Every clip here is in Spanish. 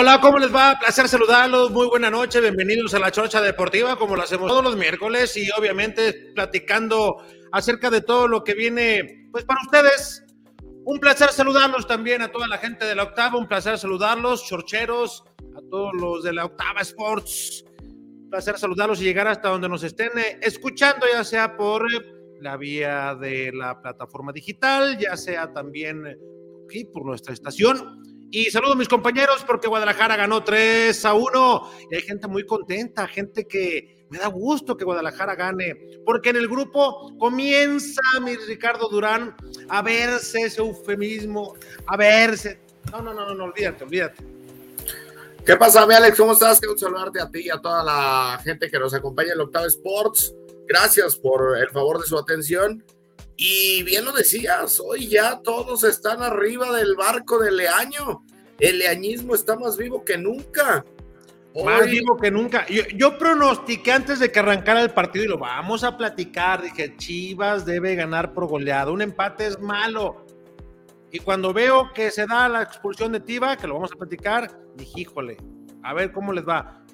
Hola, ¿cómo les va? Placer saludarlos. Muy buena noche. Bienvenidos a la Chocha Deportiva, como lo hacemos todos los miércoles y obviamente platicando acerca de todo lo que viene, pues para ustedes. Un placer saludarlos también a toda la gente de la Octava. Un placer saludarlos, chorcheros, a todos los de la Octava Sports. Un placer saludarlos y llegar hasta donde nos estén eh, escuchando, ya sea por la vía de la plataforma digital, ya sea también aquí por nuestra estación y saludo a mis compañeros porque Guadalajara ganó 3 a 1 y hay gente muy contenta, gente que me da gusto que Guadalajara gane, porque en el grupo comienza mi Ricardo Durán a verse ese eufemismo, a verse. No, no, no, no, no olvídate, olvídate. ¿Qué pasa, mi Alex? ¿Cómo estás? Quiero saludarte a ti y a toda la gente que nos acompaña en el Octavo Sports. Gracias por el favor de su atención. Y bien lo decías, hoy ya todos están arriba del barco del Leaño. El leañismo está más vivo que nunca. Más vivo que nunca. Yo, yo, pronostiqué antes de que arrancara el partido y lo vamos a platicar. Dije, Chivas debe ganar por goleado. Un empate es malo. Y cuando veo que se da la expulsión de Tiva, que lo vamos a platicar, dije, híjole, a ver cómo les va.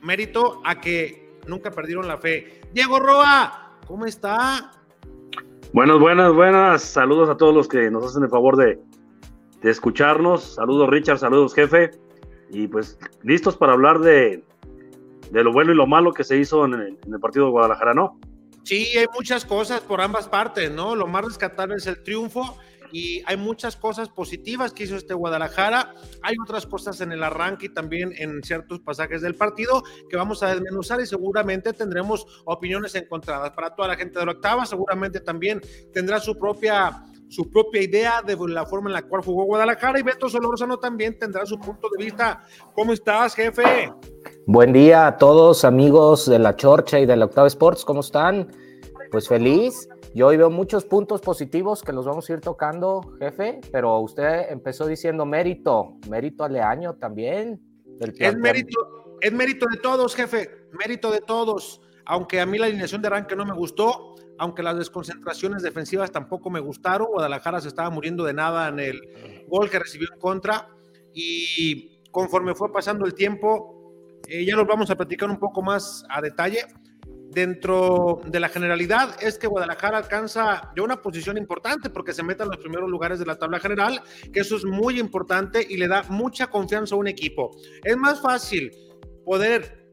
Mérito a que nunca perdieron la fe. Diego Roa, ¿cómo está? Buenas, buenas, buenas. Saludos a todos los que nos hacen el favor de, escucharnos. Saludos, Richard. Saludos, jefe. Y pues listos para hablar de, de lo bueno y lo malo que se hizo en el, en el, partido de Guadalajara, ¿no? Sí, hay muchas cosas por ambas partes, ¿no? Lo más rescatable es el triunfo y hay muchas cosas positivas que hizo este Guadalajara. Hay otras cosas en el arranque y también en ciertos pasajes del partido que vamos a desmenuzar y seguramente tendremos opiniones encontradas. Para toda la gente de la octava, seguramente también tendrá su propia su propia idea de la forma en la cual jugó Guadalajara y Beto Solórzano también tendrá su punto de vista. ¿Cómo estás, jefe? Buen día a todos, amigos de la Chorcha y de la Octava Sports, ¿cómo están? Pues feliz, yo hoy veo muchos puntos positivos que los vamos a ir tocando, jefe, pero usted empezó diciendo mérito, mérito aleaño también. Es mérito, es mérito de todos, jefe, mérito de todos. Aunque a mí la alineación de arranque no me gustó, aunque las desconcentraciones defensivas tampoco me gustaron, Guadalajara se estaba muriendo de nada en el gol que recibió en contra y conforme fue pasando el tiempo, eh, ya los vamos a platicar un poco más a detalle dentro de la generalidad es que Guadalajara alcanza ya una posición importante porque se mete en los primeros lugares de la tabla general, que eso es muy importante y le da mucha confianza a un equipo. Es más fácil poder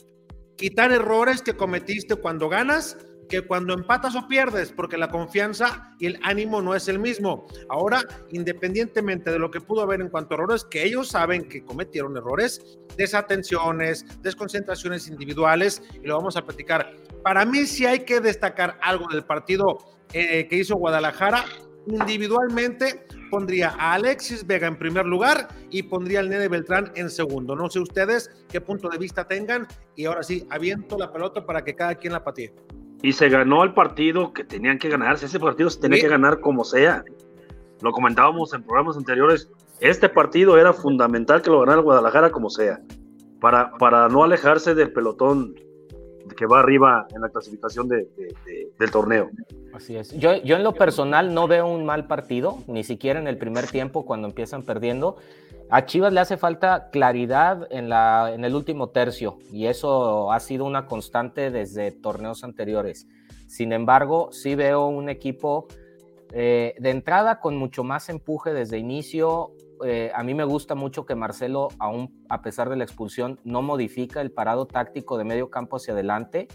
quitar errores que cometiste cuando ganas que cuando empatas o pierdes, porque la confianza y el ánimo no es el mismo. Ahora, independientemente de lo que pudo haber en cuanto a errores, que ellos saben que cometieron errores, desatenciones, desconcentraciones individuales, y lo vamos a platicar. Para mí sí hay que destacar algo del partido eh, que hizo Guadalajara. Individualmente pondría a Alexis Vega en primer lugar y pondría al Nene Beltrán en segundo. No sé ustedes qué punto de vista tengan y ahora sí, aviento la pelota para que cada quien la patee y se ganó el partido que tenían que ganarse. Ese partido se tenía que ganar como sea. Lo comentábamos en programas anteriores. Este partido era fundamental que lo ganara Guadalajara como sea, para, para no alejarse del pelotón que va arriba en la clasificación de, del torneo. Así es. Yo, yo en lo personal no veo un mal partido, ni siquiera en el primer tiempo cuando empiezan perdiendo. A Chivas le hace falta claridad en, la, en el último tercio y eso ha sido una constante desde torneos anteriores. Sin embargo, sí veo un equipo eh, de entrada con mucho más empuje desde inicio. Eh, a mí me gusta mucho que Marcelo, aún a pesar de la expulsión, no modifica el parado táctico de medio campo hacia adelante.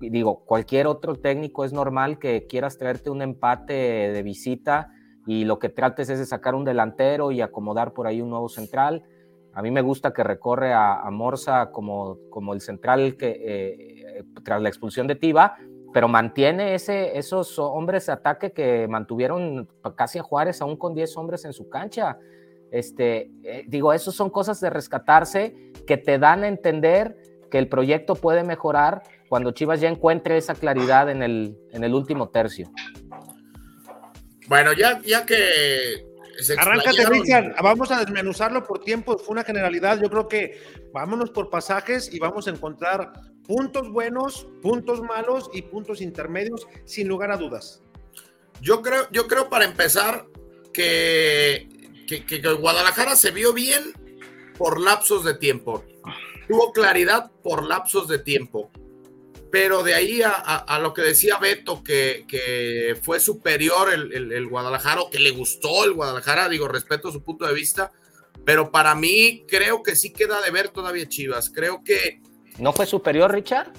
Digo, cualquier otro técnico es normal que quieras traerte un empate de visita y lo que trates es de sacar un delantero y acomodar por ahí un nuevo central. A mí me gusta que recorre a, Morsa como, como el central que, eh, tras la expulsión de Tiva, pero mantiene ese, esos hombres de ataque que mantuvieron casi a Juárez aún con 10 hombres en su cancha. Este, eh, digo, esos son cosas de rescatarse que te dan a entender que el proyecto puede mejorar cuando Chivas ya encuentre esa claridad en el, en el último tercio. Bueno, ya, ya que. Arráncate, Richard. Vamos a desmenuzarlo por tiempo. Fue una generalidad. Yo creo que vámonos por pasajes y vamos a encontrar puntos buenos, puntos malos y puntos intermedios, sin lugar a dudas. Yo creo, yo creo para empezar que, que, que Guadalajara se vio bien por lapsos de tiempo. Tuvo claridad por lapsos de tiempo pero de ahí a, lo que decía Beto, que, fue superior el, Guadalajara, o que le gustó el Guadalajara, digo, respeto su punto de vista, pero para mí creo que sí queda de ver todavía Chivas. Creo que. ¿No fue superior, Richard?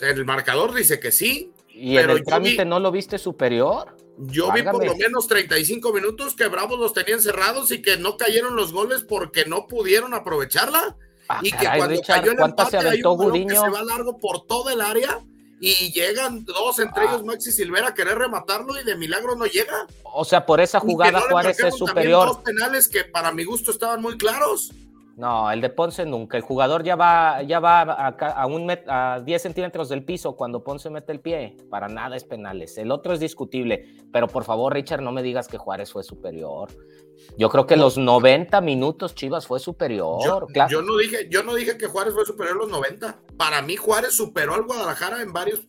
el marcador dice que sí. ¿Y pero en el trámite no lo viste superior? Yo vi por lo menos 35 minutos que Bravos los tenían cerrados y que no cayeron los goles porque no pudieron aprovecharla. Ah, y que cuando cayó el empate hay un que se va largo por todo el área y llegan dos, entre ellos ah. Maxi Silvera, a querer rematarlo y de milagro no llega. O sea, por esa jugada Juárez es superior. Dos penales que para mi gusto estaban muy claros. No, el de Ponce nunca. El jugador ya va, ya va a, un a 10 centímetros del piso cuando Ponce mete el pie. Para nada es penales. El otro es discutible. Pero por favor, Richard, no me digas que Juárez fue superior. Yo creo que los 90 minutos Chivas fue superior. Yo, yo, no dije, yo no dije que Juárez fue superior los 90. Para mí, Juárez superó al Guadalajara en varios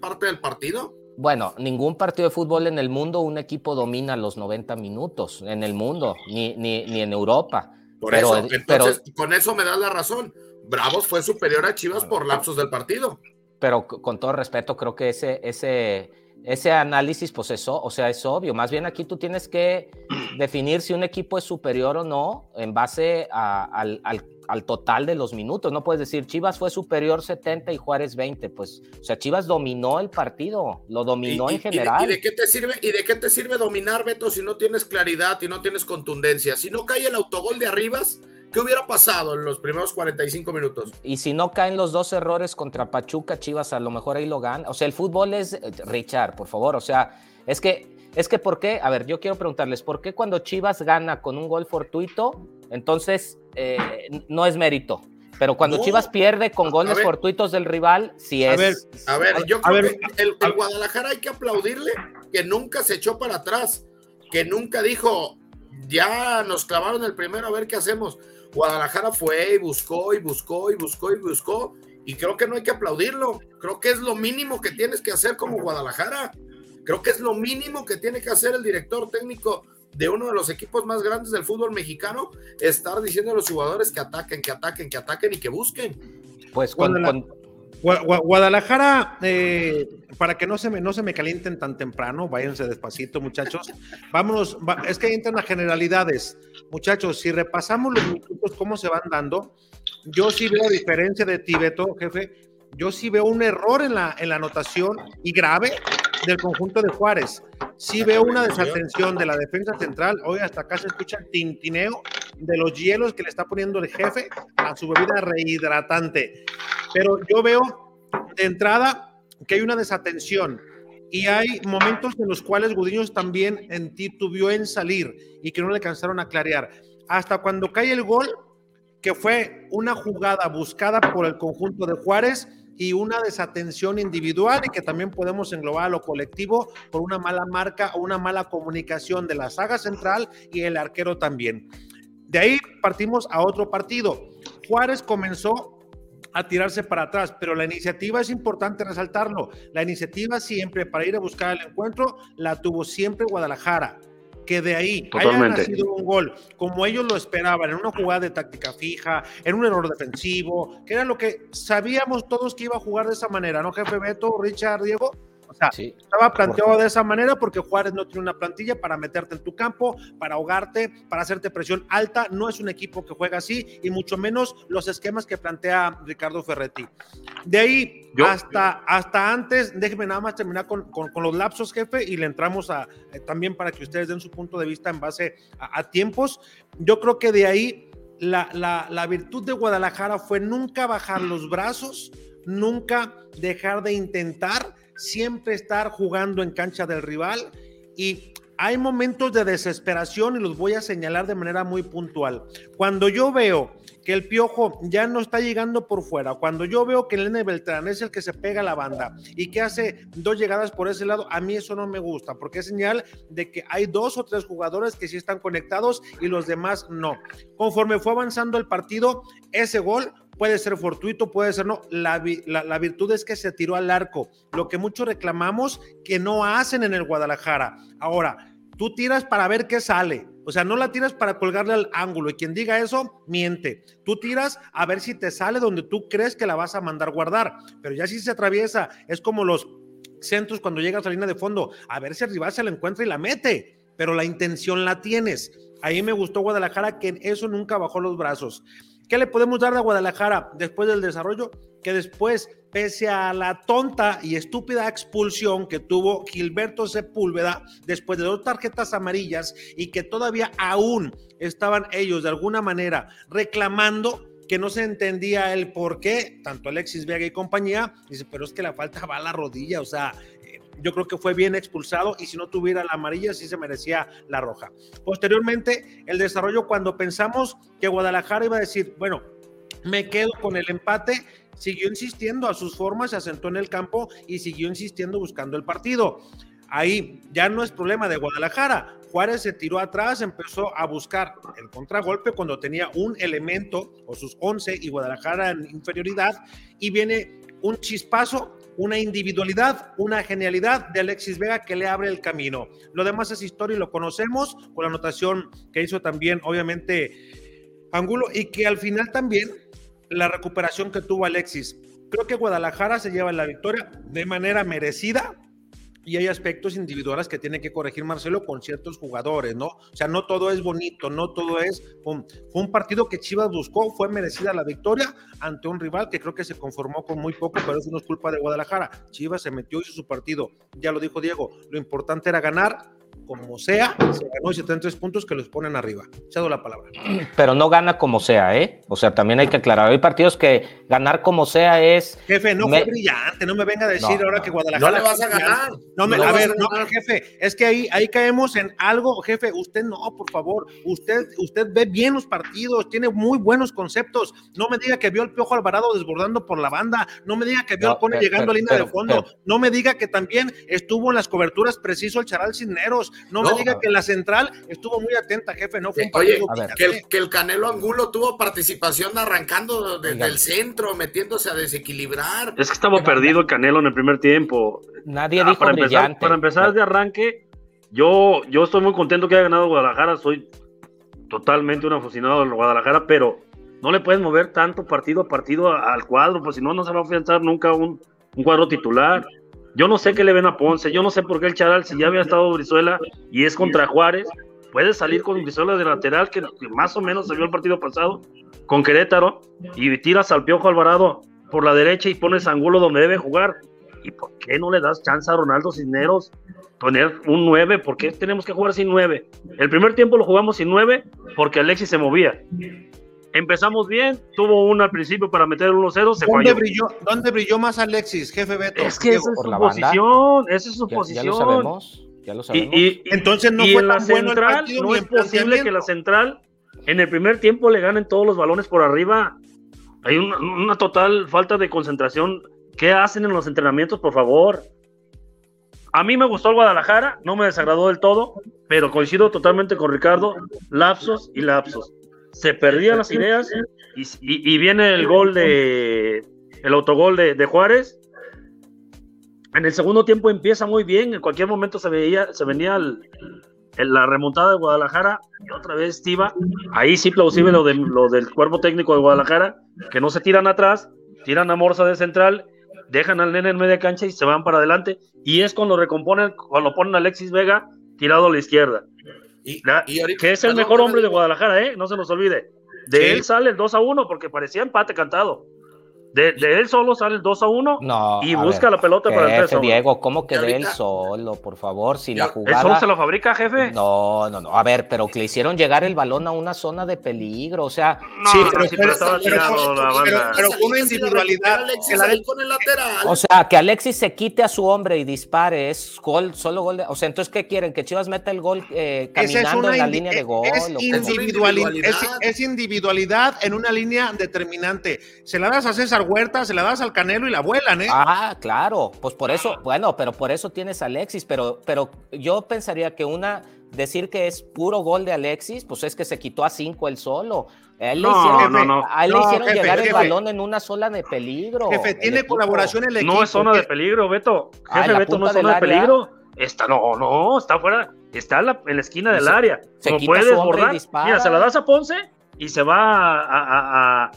partes del partido. Bueno, ningún partido de fútbol en el mundo un equipo domina los 90 minutos en el mundo, ni, ni, ni en Europa. Por eso, entonces, con eso me das la razón. Bravos fue superior a Chivas por lapsos del partido. Pero con todo respeto, creo que ese, ese, ese análisis, pues eso, o sea, es obvio. Más bien aquí tú tienes que definir si un equipo es superior o no en base al, al, total de los minutos. No puedes decir Chivas fue superior 70 y Juárez 20. Pues, o sea, Chivas dominó el partido, lo dominó en general. ¿y de, qué te sirve, ¿Y de qué te sirve dominar, Beto, si no tienes claridad y no tienes contundencia? Si no cae el autogol de Arribas, ¿Qué hubiera pasado en los primeros 45 minutos? Y si no caen los dos errores contra Pachuca, Chivas a lo mejor ahí lo gana. O sea, el fútbol es, Richard, por favor, o sea, es que, es que ¿por qué? A ver, yo quiero preguntarles, ¿por qué cuando Chivas gana con un gol fortuito, entonces eh, no es mérito? Pero cuando Chivas pierde con goles fortuitos del rival, sí es. A ver, a ver yo creo que el, el Guadalajara hay que aplaudirle que nunca se echó para atrás, que nunca dijo, ya nos clavaron el primero, a ver qué hacemos Guadalajara fue y buscó y buscó y buscó y buscó. Y creo que no hay que aplaudirlo. Creo que es lo mínimo que tienes que hacer como Guadalajara. Creo que es lo mínimo que tiene que hacer el director técnico de uno de los equipos más grandes del fútbol mexicano, estar diciendo a los jugadores que ataquen, que ataquen, que ataquen y que busquen. Pues cuando, Guadalajara, eh, para que no se, me, no se me calienten tan temprano, váyanse despacito, muchachos. Vámonos, es que entran a generalidades. Muchachos, si repasamos los minutos, cómo se van dando, yo sí veo, a diferencia de Tibeto, jefe, yo sí veo un error en la, en la anotación y grave del conjunto de Juárez. Sí veo una desatención de la defensa central. Hoy hasta acá se escucha el tintineo de los hielos que le está poniendo el jefe a su bebida rehidratante. Pero yo veo de entrada que hay una desatención y hay momentos en los cuales Gudiños también en titubió en salir y que no le alcanzaron a clarear. Hasta cuando cae el gol, que fue una jugada buscada por el conjunto de Juárez y una desatención individual y que también podemos englobar a lo colectivo por una mala marca o una mala comunicación de la saga central y el arquero también. De ahí partimos a otro partido. Juárez comenzó a tirarse para atrás, pero la iniciativa es importante resaltarlo. La iniciativa siempre para ir a buscar el encuentro la tuvo siempre Guadalajara. Que de ahí haya nacido un gol como ellos lo esperaban, en una jugada de táctica fija, en un error defensivo, que era lo que sabíamos todos que iba a jugar de esa manera, ¿no, jefe Beto, Richard, Diego? Estaba planteado de esa manera porque Juárez no tiene una plantilla para meterte en tu campo, para ahogarte, para hacerte presión alta. No es un equipo que juega así y mucho menos los esquemas que plantea Ricardo Ferretti. De ahí hasta, hasta antes, déjeme nada más terminar con, los lapsos, jefe, y le entramos a, eh, también para que ustedes den su punto de vista en base a, tiempos. Yo creo que de ahí la, la, la virtud de Guadalajara fue nunca bajar los brazos, nunca dejar de intentar siempre estar jugando en cancha del rival y hay momentos de desesperación y los voy a señalar de manera muy puntual. Cuando yo veo que el piojo ya no está llegando por fuera, cuando yo veo que el N Beltrán es el que se pega a la banda y que hace dos llegadas por ese lado, a mí eso no me gusta, porque es señal de que hay dos o tres jugadores que sí están conectados y los demás no. Conforme fue avanzando el partido, ese gol puede ser fortuito, puede ser no. La, la, virtud es que se tiró al arco, lo que muchos reclamamos que no hacen en el Guadalajara. Ahora, tú tiras para ver qué sale. O sea, no la tiras para colgarle al ángulo. Y quien diga eso, miente. Tú tiras a ver si te sale donde tú crees que la vas a mandar guardar. Pero ya si se atraviesa, es como los centros cuando llegas a la línea de fondo. A ver si el se la encuentra y la mete. Pero la intención la tienes. Ahí me gustó Guadalajara que eso nunca bajó los brazos. ¿Qué le podemos dar a Guadalajara después del desarrollo? Que después, pese a la tonta y estúpida expulsión que tuvo Gilberto Sepúlveda después de dos tarjetas amarillas y que todavía aún estaban ellos de alguna manera reclamando que no se entendía el por qué, tanto Alexis Vega y compañía, dice, pero es que la falta va a la rodilla, o sea, yo creo que fue bien expulsado y si no tuviera la amarilla sí se merecía la roja. Posteriormente, el desarrollo cuando pensamos que Guadalajara iba a decir, bueno, me quedo con el empate, siguió insistiendo a sus formas, se asentó en el campo y siguió insistiendo buscando el partido. Ahí ya no es problema de Guadalajara. Juárez se tiró atrás, empezó a buscar el contragolpe cuando tenía un elemento o sus 11 y Guadalajara en inferioridad y viene un chispazo una individualidad, una genialidad de Alexis Vega que le abre el camino. Lo demás es historia y lo conocemos con la anotación que hizo también, obviamente, Angulo y que al final también la recuperación que tuvo Alexis. Creo que Guadalajara se lleva la victoria de manera merecida y hay aspectos individuales que tiene que corregir Marcelo con ciertos jugadores, ¿no? O sea, no todo es bonito, no todo es... Fue un partido que Chivas buscó, fue merecida la victoria ante un rival que creo que se conformó con muy poco, pero eso no es culpa de Guadalajara. Chivas se metió, hizo su partido, ya lo dijo Diego, lo importante era ganar, como sea, se ganó y 73 puntos que los ponen arriba. Cedo la palabra. Pero no gana como sea, ¿eh? O sea, también hay que aclarar. Hay partidos que ganar como sea es. Jefe, no fue brillante, no me venga a decir ahora que Guadalajara. No le vas a ganar. No me, a ver, no, jefe, es que ahí, ahí caemos en algo, jefe. Usted no, por favor. Usted, usted ve bien los partidos, tiene muy buenos conceptos. No me diga que vio al Piojo Alvarado desbordando por la banda. No me diga que vio al Cone llegando a línea de fondo. no me diga que también estuvo en las coberturas preciso el Charal Cisneros. No, me diga que la central estuvo muy atenta, jefe. No fue Oye, que el, que el, Canelo Angulo tuvo participación arrancando desde el centro, metiéndose a desequilibrar. Es que estaba perdido el Canelo en el primer tiempo. Nadie ah, dijo para empezar, para empezar de arranque, yo, yo estoy muy contento que haya ganado Guadalajara. Soy totalmente un aficionado de Guadalajara, pero no le puedes mover tanto partido a partido al cuadro, pues si no, no se va a afianzar nunca un, un cuadro titular. Yo no sé qué le ven a Ponce, yo no sé por qué el Charal, si ya había estado Brizuela y es contra Juárez, puede salir con Brizuela de lateral, que, más o menos vio el partido pasado, con Querétaro, y tiras al Piojo Alvarado por la derecha y pones Angulo donde debe jugar. ¿Y por qué no le das chance a Ronaldo Cisneros poner un 9? ¿Por qué tenemos que jugar sin 9? El primer tiempo lo jugamos sin 9 porque Alexis se movía. Empezamos bien, tuvo uno al principio para meter el 1-0, se ¿Dónde falló. Brilló, ¿Dónde brilló más Alexis, jefe Beto? Es que esa es su posición, esa es su posición. Ya lo sabemos, ya lo sabemos. Y, Entonces no fue en la central, no es posible que la central en el primer tiempo le ganen todos los balones por arriba. Hay una, una total falta de concentración. ¿Qué hacen en los entrenamientos, por favor? A mí me gustó el Guadalajara, no me desagradó del todo, pero coincido totalmente con Ricardo, lapsos y lapsos se perdían las ideas y, viene el gol de el autogol de, de, Juárez. En el segundo tiempo empieza muy bien, en cualquier momento se veía, se venía la remontada de Guadalajara y otra vez Tiva. Ahí sí plausible lo, de, lo del cuerpo técnico de Guadalajara, que no se tiran atrás, tiran a Morsa de central, dejan al nene en media cancha y se van para adelante. Y es cuando recomponen, cuando ponen a Alexis Vega tirado a la izquierda. Y, que es el mejor hombre de Guadalajara, ¿eh? No se nos olvide. De él sale el 2 a 1 porque parecía empate cantado. De, él solo sale el 2 a 1 y busca la pelota para el 3 Diego, ¿cómo que de él solo? Por favor, si la jugada. ¿Eso se lo fabrica, jefe? No, no, no. A ver, pero que le hicieron llegar el balón a una zona de peligro. O sea, no, sí, pero, pero, estaba tirado la banda. Pero, con una individualidad. Que la con el lateral. O sea, que Alexis se quite a su hombre y dispare. Es gol, solo gol. De, o sea, entonces, ¿qué quieren? ¿Que Chivas meta el gol eh, caminando en la línea de gol? Es, individualidad, es, es individualidad en una línea determinante. Se la das a César Huerta, se la das al Canelo y la vuelan, ¿eh? Ah, claro, pues por eso, bueno, pero por eso tienes a Alexis, pero, pero yo pensaría que una, decir que es puro gol de Alexis, pues es que se quitó a cinco el solo. A él le hicieron, llegar el balón en una zona de peligro. Jefe, tiene colaboración el equipo. No es zona de peligro, Beto. Ah, jefe, Beto, no es zona de peligro. Está, no, no, está fuera, está en la, esquina del área. Se Como puede desbordar. Mira, se la das a Ponce y se va a, a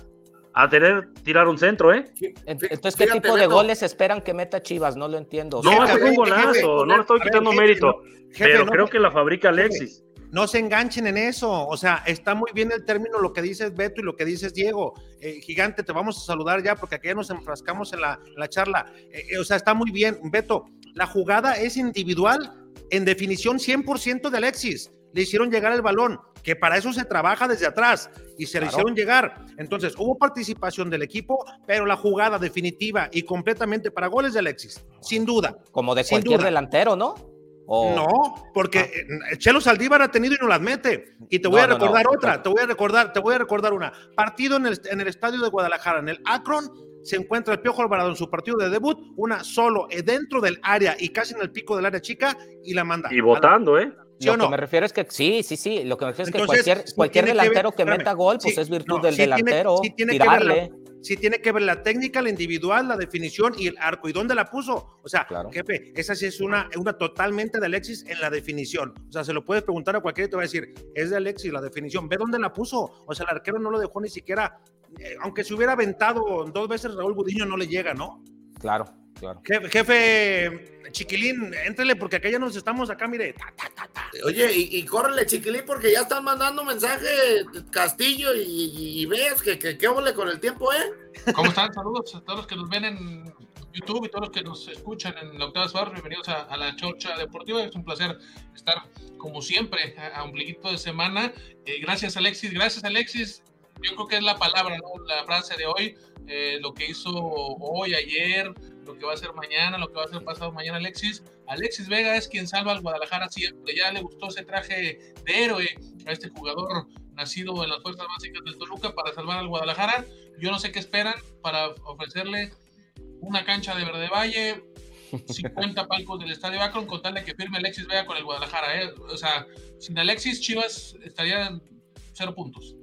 tener tirar un centro, ¿eh? Entonces, ¿qué tipo de goles esperan que meta Chivas? No lo entiendo. No, es un golazo, no le estoy quitando mérito, pero creo que la fabrica Alexis. No se enganchen en eso, o sea, está muy bien el término lo que dices Beto y lo que dices Diego. Eh, gigante, te vamos a saludar ya porque aquí ya nos enfrascamos en la, charla. Eh, eh, o sea, está muy bien. Beto, la jugada es individual, en definición 100% de Alexis. Le hicieron llegar el balón que para eso se trabaja desde atrás y se le hicieron llegar. Entonces, hubo participación del equipo, pero la jugada definitiva y completamente para goles de Alexis, sin duda. Como de cualquier delantero, ¿no? No, porque ah. Eh, Chelo Saldívar ha tenido y no las mete. Y te voy a recordar otra, te voy a recordar, te voy a recordar una. Partido en el, en el estadio de Guadalajara, en el Akron, se encuentra el Piojo Alvarado en su partido de debut, una solo eh, dentro del área y casi en el pico del área chica y la manda. Y votando, ¿eh? Lo que me refiero es que sí, sí, sí. Lo que me refiero es que cualquier, cualquier delantero que, meta gol, pues es virtud del delantero. Tiene, tirarle. sí tiene que ver la técnica, la individual, la definición y el arco. ¿Y dónde la puso? O sea, jefe, esa sí es una, una totalmente de Alexis en la definición. O sea, se lo puedes preguntar a cualquiera y te va a decir, es de Alexis la definición. Ve dónde la puso. O sea, el arquero no lo dejó ni siquiera, eh, aunque se hubiera aventado dos veces Raúl Budiño, no le llega, ¿no? Claro. Claro. Jefe, Chiquilín, éntrele porque acá ya nos estamos acá, mire. Oye, y, córrele, Chiquilín, porque ya están mandando mensaje Castillo y, ves que, que, que con el tiempo, ¿eh? ¿Cómo están? Saludos a todos los que nos ven en YouTube y todos los que nos escuchan en la octava suave. Bienvenidos a, la Chorcha Deportiva. Es un placer estar, como siempre, a, un pliquito de semana. Eh, gracias, Alexis. Gracias, Alexis. Yo creo que es la palabra, ¿no? La frase de hoy. Eh, lo que hizo hoy, ayer, lo que va a hacer mañana, lo que va a hacer pasado mañana Alexis. Alexis Vega es quien salva al Guadalajara siempre. Ya le gustó ese traje de héroe a este jugador nacido en las fuerzas básicas del Toluca para salvar al Guadalajara. Yo no sé qué esperan para ofrecerle una cancha de Verde Valle, 50 palcos del Estadio Akron con tal de que firme Alexis Vega con el Guadalajara. ¿eh? O sea, sin Alexis Chivas estarían cero puntos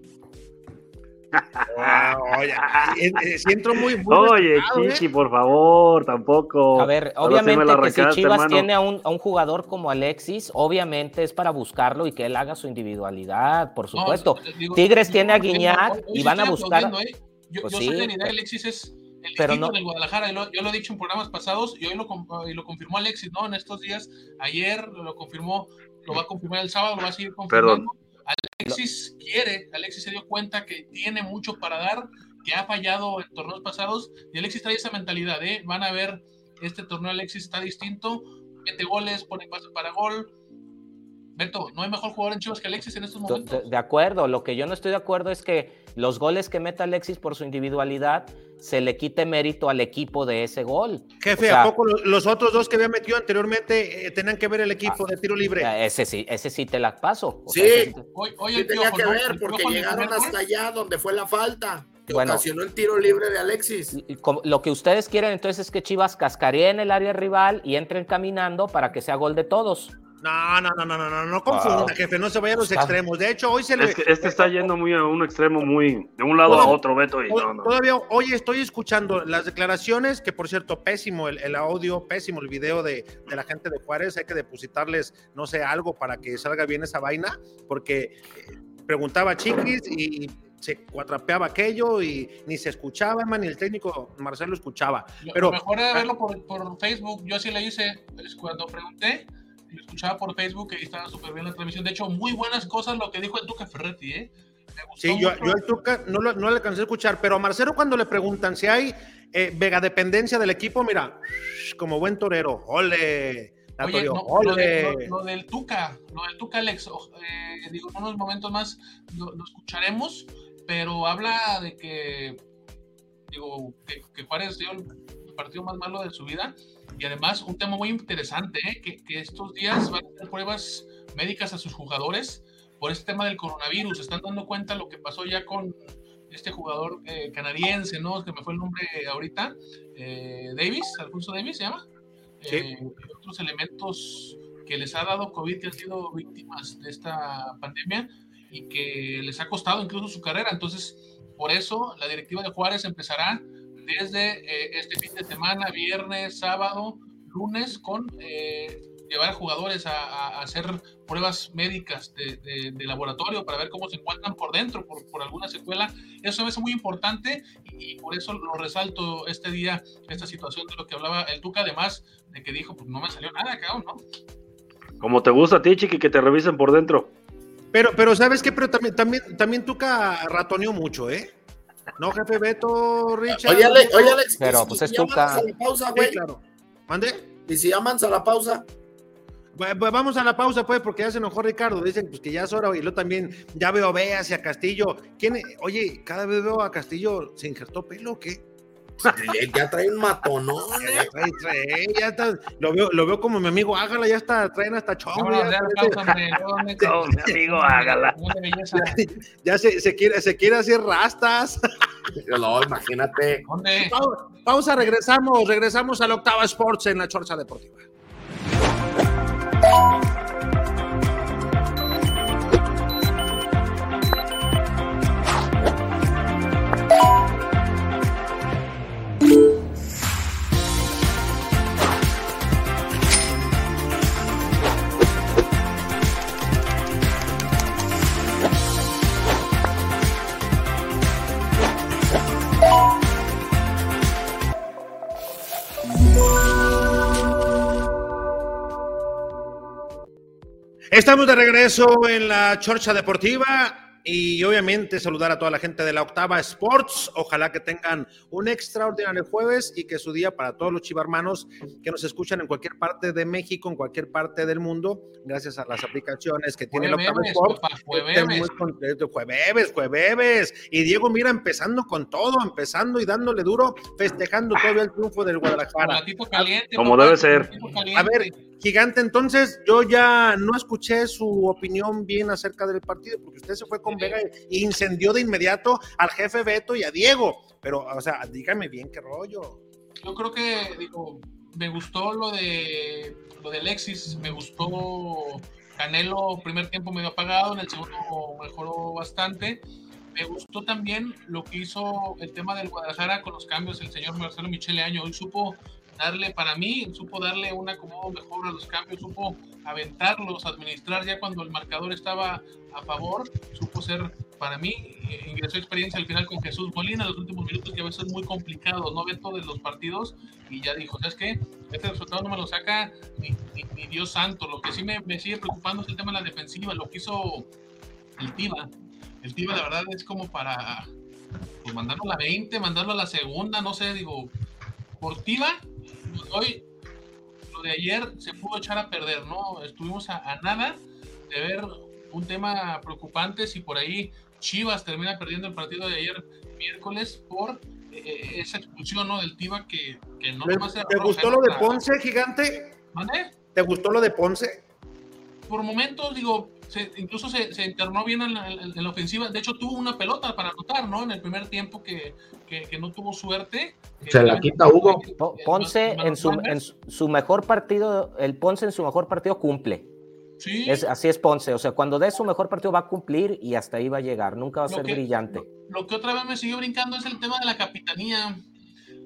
oye, siento muy, Oye, Chichi, por favor, tampoco. A ver, obviamente que si Chivas tiene a un, a un, jugador como Alexis, obviamente es para buscarlo y que él haga su individualidad, por supuesto. Tigres tiene a Guiñac y van a buscar. ¿eh? Yo, pues sé que la idea de Alexis es el pero no... del Guadalajara, yo lo he dicho en programas pasados y hoy lo, y lo confirmó Alexis, ¿no? En estos días, ayer lo confirmó, lo va a confirmar el sábado, lo va a seguir confirmando. Alexis quiere, Alexis se dio cuenta que tiene mucho para dar, que ha fallado en torneos pasados, y Alexis trae esa mentalidad, ¿eh? Van a ver, este torneo Alexis está distinto, mete goles, pone pases para gol. Beto, no hay mejor jugador en Chivas que Alexis en estos momentos. De, acuerdo, lo que yo no estoy de acuerdo es que los goles que meta Alexis por su individualidad se le quite mérito al equipo de ese gol. Jefe, ¿a poco los otros dos que había metido anteriormente eh, tenían que ver el equipo de tiro libre? Ese sí, ese sí te la paso. sí, hoy, tenía que ver porque llegaron hasta allá donde fue la falta. Que ocasionó el tiro libre de Alexis. Lo que ustedes quieren entonces es que Chivas cascaree en el área rival y entren caminando para que sea gol de todos. No, no, no, no, no, no, no confunda, jefe, no se vaya a los extremos. De hecho, hoy se le. Es que este está yendo muy a un extremo, muy de un lado a otro, Beto. Y no, no. Todavía hoy estoy escuchando las declaraciones, que por cierto, pésimo el, el audio, pésimo el video de, de, la gente de Juárez. Hay que depositarles, no sé, algo para que salga bien esa vaina, porque eh, preguntaba Chiquis y se cuatrapeaba aquello y ni se escuchaba, man, ni el técnico Marcelo escuchaba. Pero, lo mejor era verlo por, por Facebook. Yo sí le hice cuando pregunté lo escuchaba por Facebook y estaba súper bien la transmisión. De hecho, muy buenas cosas lo que dijo el Tuca Ferretti, ¿eh? Sí, yo, yo el Tuca no, lo, no le alcancé a escuchar, pero a Marcelo cuando le preguntan si hay eh, vega dependencia del equipo, mira, como buen torero, ole. Oye, no. Lo, de, lo, lo, del Tuca, lo del Tuca Alex, eh, digo, en unos momentos más lo, lo, escucharemos, pero habla de que, digo, que, que Juárez dio el partido más malo de su vida y además, un tema muy interesante, ¿eh? que, que, estos días van a hacer pruebas médicas a sus jugadores por este tema del coronavirus. Están dando cuenta lo que pasó ya con este jugador eh, canadiense, ¿no? Que me fue el nombre ahorita. Eh, Davis, Alfonso Davis se llama. Sí. otros elementos que les ha dado COVID que han sido víctimas de esta pandemia y que les ha costado incluso su carrera. Entonces, por eso la directiva de Juárez empezará desde eh, este fin de semana, viernes, sábado, lunes, con eh, llevar a jugadores a, a, hacer pruebas médicas de, de, de, laboratorio para ver cómo se encuentran por dentro, por, por alguna secuela. Eso es muy importante y, y, por eso lo resalto este día, esta situación de lo que hablaba el Tuca, además de que dijo, pues no me salió nada, cabrón, ¿no? Como te gusta a ti, Chiqui, que te revisen por dentro. Pero, pero ¿sabes qué? Pero también, también, también Tuca ratoneó mucho, ¿eh? No, jefe Beto, Richard. Oye, Alex, oye, Alex pero pues es Tuca. pausa, güey. Sí, claro. ¿Mande? ¿Y si llaman a la pausa? Pues vamos a la pausa, pues, porque ya se enojó Ricardo. Dicen pues, que ya es hora. Y luego también ya veo a hacia Castillo. ¿Quién? Oye, cada vez veo a Castillo, ¿se injertó pelo o qué? Ya trae un matonón. Ya, trae, trae, ya está, lo, veo, lo veo como mi amigo Ágala, ya está, traen hasta chongo. No, ya, mi amigo Ágala. Ya, ya se, se, quiere, se quiere hacer rastas. No, imagínate. ¿Dónde? Pausa, pausa, regresamos, regresamos a la Octava Sports en la Chorcha Deportiva. Estamos de regreso en la Chorcha Deportiva y obviamente saludar a toda la gente de la Octava Sports. Ojalá que tengan un extraordinario jueves y que su día para todos los chivarmanos que nos escuchan en cualquier parte de México, en cualquier parte del mundo, gracias a las aplicaciones que tiene la Octava Sports. Jueves, jueves, jueves. Y Diego Mira empezando con todo, empezando y dándole duro, festejando todavía el triunfo del Guadalajara. Caliente, Como debe ser. A ver, Gigante, entonces yo ya no escuché su opinión bien acerca del partido, porque usted se fue con Vega e incendió de inmediato al jefe Beto y a Diego. Pero, o sea, dígame bien qué rollo. Yo creo que, digo, me gustó lo de lo de Alexis, me gustó Canelo, primer tiempo medio apagado, en el segundo mejoró bastante. Me gustó también lo que hizo el tema del Guadalajara con los cambios el señor Marcelo Michele Año. Hoy supo darle, para mí, supo darle un acomodo mejor a los cambios, supo aventarlos, administrar ya cuando el marcador estaba a favor, supo ser, para mí, eh, ingresó experiencia al final con Jesús Molina los últimos minutos, que a veces es muy complicado, no ve todos los partidos, y ya dijo, ¿sabes qué? Este resultado no me lo saca ni, ni, Dios santo, lo que sí me, me, sigue preocupando es el tema de la defensiva, lo que hizo el Tiva, el Tiva la verdad es como para pues, mandarlo a la 20, mandarlo a la segunda, no sé, digo, por Tiva, hoy, lo de ayer se pudo echar a perder, ¿no? Estuvimos a, a, nada de ver un tema preocupante si por ahí Chivas termina perdiendo el partido de ayer miércoles por eh, esa expulsión, ¿no? Del Tiva que, que no ¿Te, ¿te gustó lo de Ponce, gigante? ¿Mande? ¿Te gustó lo de Ponce? Por momentos, digo, se, incluso se, se, internó bien en la, en la, ofensiva. De hecho, tuvo una pelota para anotar, ¿no? En el primer tiempo que, que, que no tuvo suerte. Se la quita Hugo. Ponce en su, en su mejor partido, el Ponce en su mejor partido cumple. Sí. Es, así es Ponce, o sea, cuando dé su mejor partido va a cumplir y hasta ahí va a llegar, nunca va a ser brillante. Lo, que otra vez me siguió brincando es el tema de la capitanía.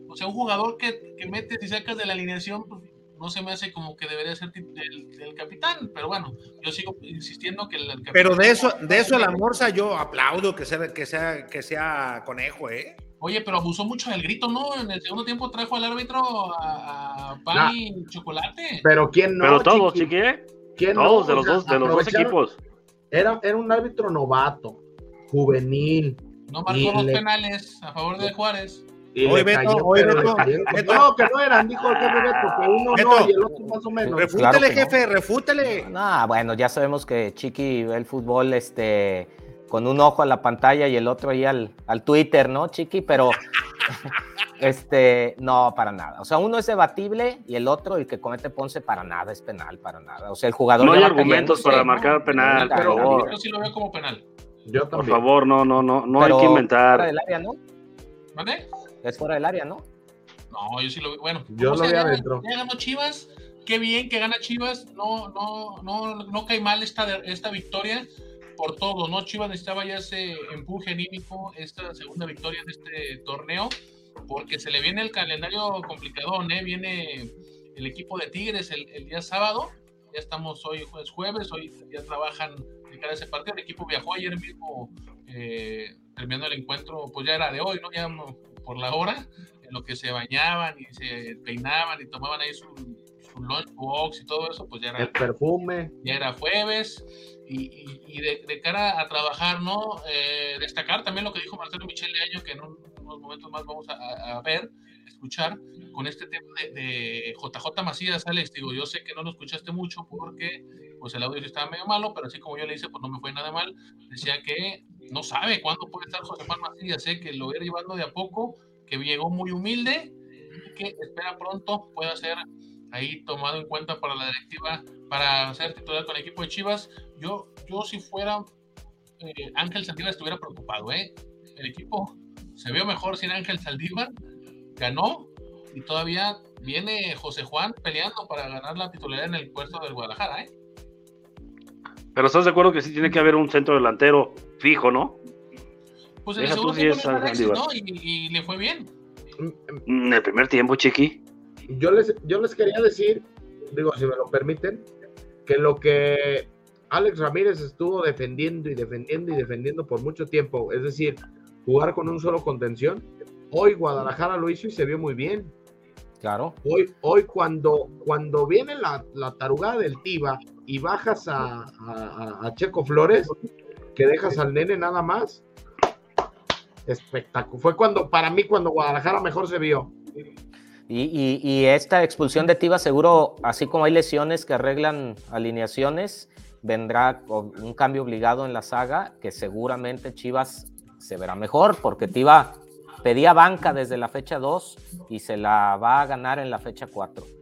O sea, un jugador que, que metes y sacas de la alineación, pues, no se me hace como que debería ser el, capitán, pero bueno, yo sigo insistiendo que el, capitán Pero de eso, de eso la morsa yo aplaudo que sea, que sea, que sea conejo, ¿eh? Oye, pero abusó mucho del grito, ¿no? En el segundo tiempo trajo al árbitro a, pan y chocolate. Pero quién no. Pero todos, chiqui, ¿eh? ¿Quién todos de los dos, de los dos equipos. Era, era un árbitro novato, juvenil. No marcó los penales a favor de Juárez. Oye, Beto, oye, Beto, No, que no eran, dijo el jefe Beto, que uno no y el otro más o menos. Refútele, jefe, refútele. No, bueno, ya sabemos que Chiqui ve el fútbol este, con un ojo a la pantalla y el otro ahí al, al Twitter, ¿no, Chiqui? Pero, este, no, para nada. O sea, uno es debatible y el otro, el que comete Ponce, para nada, es penal, para nada. O sea, el jugador... No hay argumentos para marcar penal, favor. Yo sí lo veo como penal. Yo también. Por favor, no, no, no, no hay que inventar. Del área, ¿no? ¿Vale? Es fuera del área, ¿no? No, yo sí lo veo. Bueno, yo lo vi adentro. Ya ganó Chivas. Qué bien que gana Chivas. No, no, no, no cae mal esta, esta victoria por todo, ¿no? Chivas necesitaba ya ese empuje anímico, esta segunda victoria en este torneo, porque se le viene el calendario complicado, ¿eh? Viene el equipo de Tigres el, el día sábado, ya estamos hoy jueves, jueves, hoy ya trabajan de cara a ese partido, el equipo viajó ayer mismo, eh, terminando el encuentro, pues ya era de hoy, ¿no? Ya por la hora, en lo que se bañaban y se peinaban y tomaban ahí su, su lunchbox y todo eso, pues ya era... El perfume. Ya era jueves y, y, de, cara a trabajar, ¿no? Eh, destacar también lo que dijo Marcelo Michel de Año, que en unos momentos más vamos a, a ver, escuchar, con este tema de, de, JJ Macías, Alex, digo, yo sé que no lo escuchaste mucho porque pues el audio estaba medio malo, pero así como yo le hice, pues no me fue nada mal, decía que no sabe cuándo puede estar José Juan Macías, sé que lo irá llevando de a poco, que llegó muy humilde y que espera pronto pueda ser ahí tomado en cuenta para la directiva, para ser titular con el equipo de Chivas. Yo, yo si fuera eh, Ángel Saldívar estuviera preocupado, ¿eh? El equipo se vio mejor sin Ángel Saldívar, ganó y todavía viene José Juan peleando para ganar la titularidad en el puesto del Guadalajara, ¿eh? Pero estás de acuerdo que sí tiene que haber un centro delantero fijo, ¿no? Pues en el segundo tiempo ¿no? y, le fue bien. En el primer tiempo, Chiqui. Yo les, yo les quería decir, digo, si me lo permiten, que lo que Alex Ramírez estuvo defendiendo y defendiendo y defendiendo por mucho tiempo, es decir, jugar con un solo contención, hoy Guadalajara lo hizo y se vio muy bien. Claro. Hoy, hoy cuando, cuando viene la, la tarugada del Tiva y bajas a, Checo Flores, que dejas al nene nada más, espectáculo. Fue cuando, para mí, cuando Guadalajara mejor se vio. Y, esta expulsión de Tiva, seguro, así como hay lesiones que arreglan alineaciones, vendrá un cambio obligado en la saga, que seguramente Chivas se verá mejor, porque Tiva pedía banca desde la fecha 2 y se la va a ganar en la fecha 4.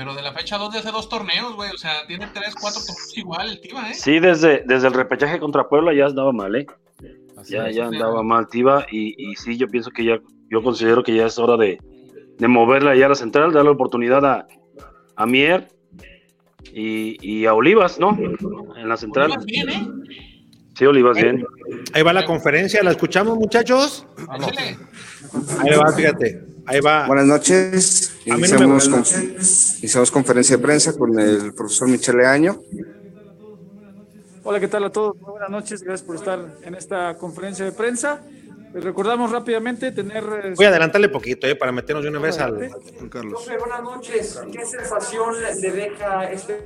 Pero de la fecha 2 de hace dos torneos, güey. O sea, tiene 3, 4 torneos igual el Tiva, ¿eh? Sí, desde, desde el repechaje contra Puebla ya andaba mal, ¿eh? ya, ya andaba mal Tiva. Y, y, sí, yo pienso que ya, yo considero que ya es hora de, de moverla ya a la central, darle oportunidad a, a Mier y, y, a Olivas, ¿no? En la central. Olivas bien, ¿eh? Sí, Olivas bien. Ahí va la conferencia, ¿la escuchamos, muchachos? Ahí va, fíjate. Ahí va. Buenas noches. Iniciamos, con, iniciamos, conferencia de prensa con el profesor Michele Año. Hola, ¿qué tal a todos? buenas noches, gracias por estar en esta conferencia de prensa. Les recordamos rápidamente tener. Eh, Voy a adelantarle poquito, eh, para meternos de una vez al. Carlos. buenas noches. ¿Qué sensación le deja este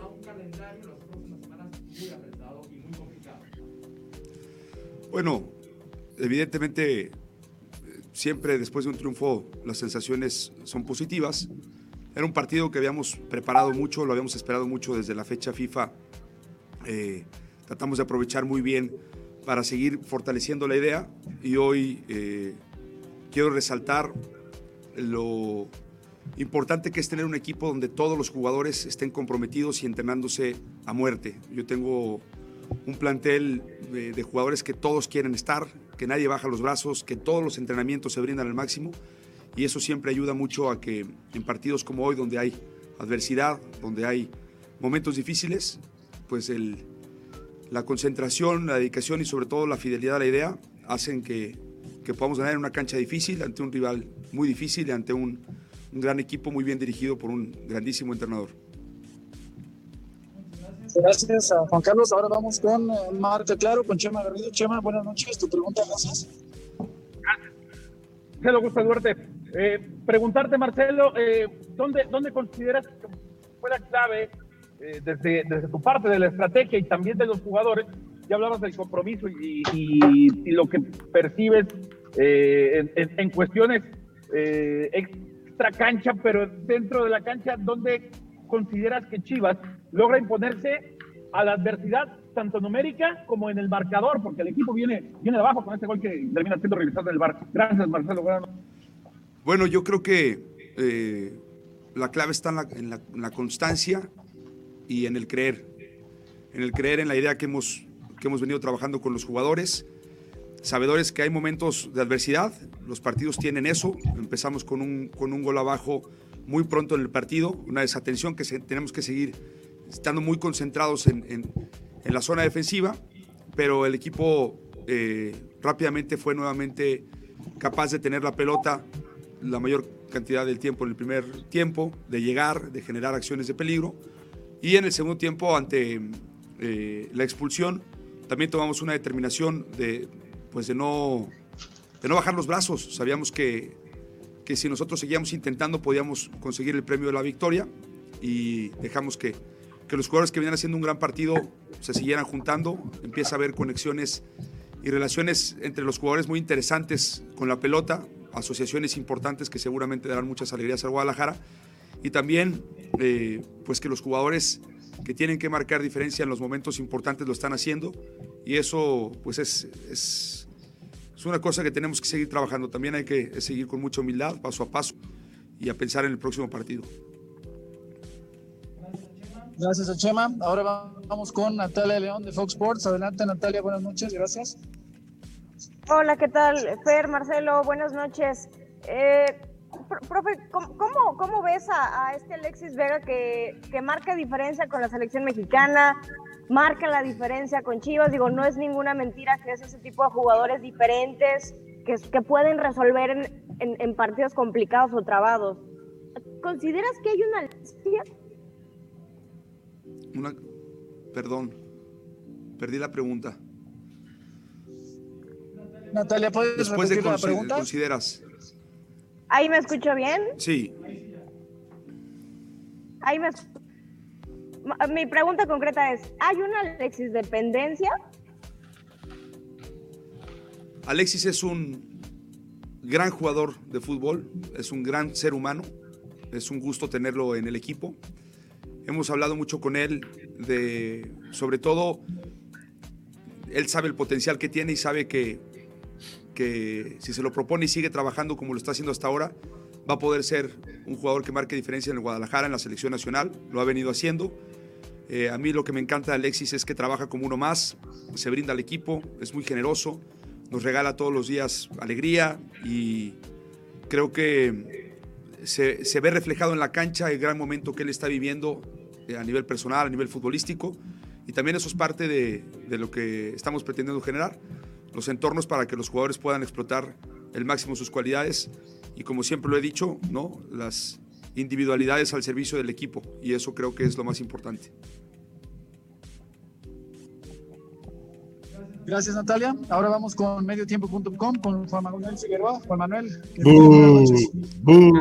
Bueno, evidentemente siempre después de un triunfo las sensaciones son positivas. Era un partido que habíamos preparado mucho, lo habíamos esperado mucho desde la fecha FIFA. Eh, tratamos de aprovechar muy bien para seguir fortaleciendo la idea y hoy eh, quiero resaltar lo importante que es tener un equipo donde todos los jugadores estén comprometidos y entrenándose a muerte. Yo tengo un plantel de, jugadores que todos quieren estar, que nadie baja los brazos, que todos los entrenamientos se brindan al máximo y eso siempre ayuda mucho a que en partidos como hoy, donde hay adversidad, donde hay momentos difíciles, pues el, la concentración, la dedicación y sobre todo la fidelidad a la idea hacen que, que podamos ganar en una cancha difícil, ante un rival muy difícil y ante un, un gran equipo muy bien dirigido por un grandísimo entrenador. Gracias a Juan Carlos. Ahora vamos con eh, Marta Claro, con Chema Garrido. Chema, buenas noches. Tu pregunta, gracias. Marcelo Gusta Duarte. Eh, preguntarte, Marcelo, eh, ¿dónde, ¿dónde consideras que fue la clave eh, desde, desde tu parte de la estrategia y también de los jugadores? Ya hablabas del compromiso y, y, y lo que percibes en, en, en, cuestiones extra cancha, pero dentro de la cancha, ¿dónde consideras que Chivas logra imponerse a la adversidad, tanto numérica como en el marcador, porque el equipo viene, viene abajo con ese gol que termina siendo revisado en el bar. Gracias, Marcelo. Bueno, yo creo que eh, la clave está en la, en, la, en la, constancia y en el creer. En el creer en la idea que hemos, que hemos venido trabajando con los jugadores. Sabedores que hay momentos de adversidad, los partidos tienen eso. Empezamos con un, con un gol abajo muy pronto en el partido, una desatención que se, tenemos que seguir estando muy concentrados en, en, en, la zona defensiva, pero el equipo eh, rápidamente fue nuevamente capaz de tener la pelota la mayor cantidad del tiempo en el primer tiempo, de llegar, de generar acciones de peligro, y en el segundo tiempo, ante eh, la expulsión, también tomamos una determinación de, pues de, no, de no bajar los brazos. Sabíamos que que si nosotros seguíamos intentando podíamos conseguir el premio de la victoria y dejamos que, que los jugadores que venían haciendo un gran partido se siguieran juntando, empieza a haber conexiones y relaciones entre los jugadores muy interesantes con la pelota, asociaciones importantes que seguramente darán muchas alegrías al Guadalajara y también eh, pues que los jugadores que tienen que marcar diferencia en los momentos importantes lo están haciendo y eso pues es, es es una cosa que tenemos que seguir trabajando. También hay que seguir con mucha humildad, paso a paso, y a pensar en el próximo partido. Gracias a Chema. Ahora vamos con Natalia León de Fox Sports. Adelante, Natalia, buenas noches, gracias. Hola, ¿qué tal? Fer, Marcelo, buenas noches. Eh, profe, ¿cómo, cómo ves a, a, este Alexis Vega que, que marca diferencia con la selección mexicana? Marca la diferencia con Chivas. Digo, no es ninguna mentira que es ese tipo de jugadores diferentes que, que pueden resolver en, en, en, partidos complicados o trabados. ¿Consideras que hay una Una, perdón, perdí la pregunta. Natalia, ¿puedes Después de la pregunta? consideras. ¿Ahí me escucho bien? Sí. Ahí me mi pregunta concreta es, ¿hay una Alexis dependencia? Alexis es un gran jugador de fútbol, es un gran ser humano, es un gusto tenerlo en el equipo. Hemos hablado mucho con él de, sobre todo, él sabe el potencial que tiene y sabe que, que si se lo propone y sigue trabajando como lo está haciendo hasta ahora, va a poder ser un jugador que marque diferencia en el Guadalajara, en la selección nacional, lo ha venido haciendo eh, a mí lo que me encanta de Alexis es que trabaja como uno más, se brinda al equipo, es muy generoso, nos regala todos los días alegría y creo que se, se ve reflejado en la cancha el gran momento que él está viviendo eh, a nivel personal, a nivel futbolístico y también eso es parte de, de lo que estamos pretendiendo generar, los entornos para que los jugadores puedan explotar el máximo sus cualidades y como siempre lo he dicho, ¿no? las individualidades al servicio del equipo y eso creo que es lo más importante. Gracias Natalia. Ahora vamos con mediotiempo.com con Juan Manuel Figueroa. Juan Manuel.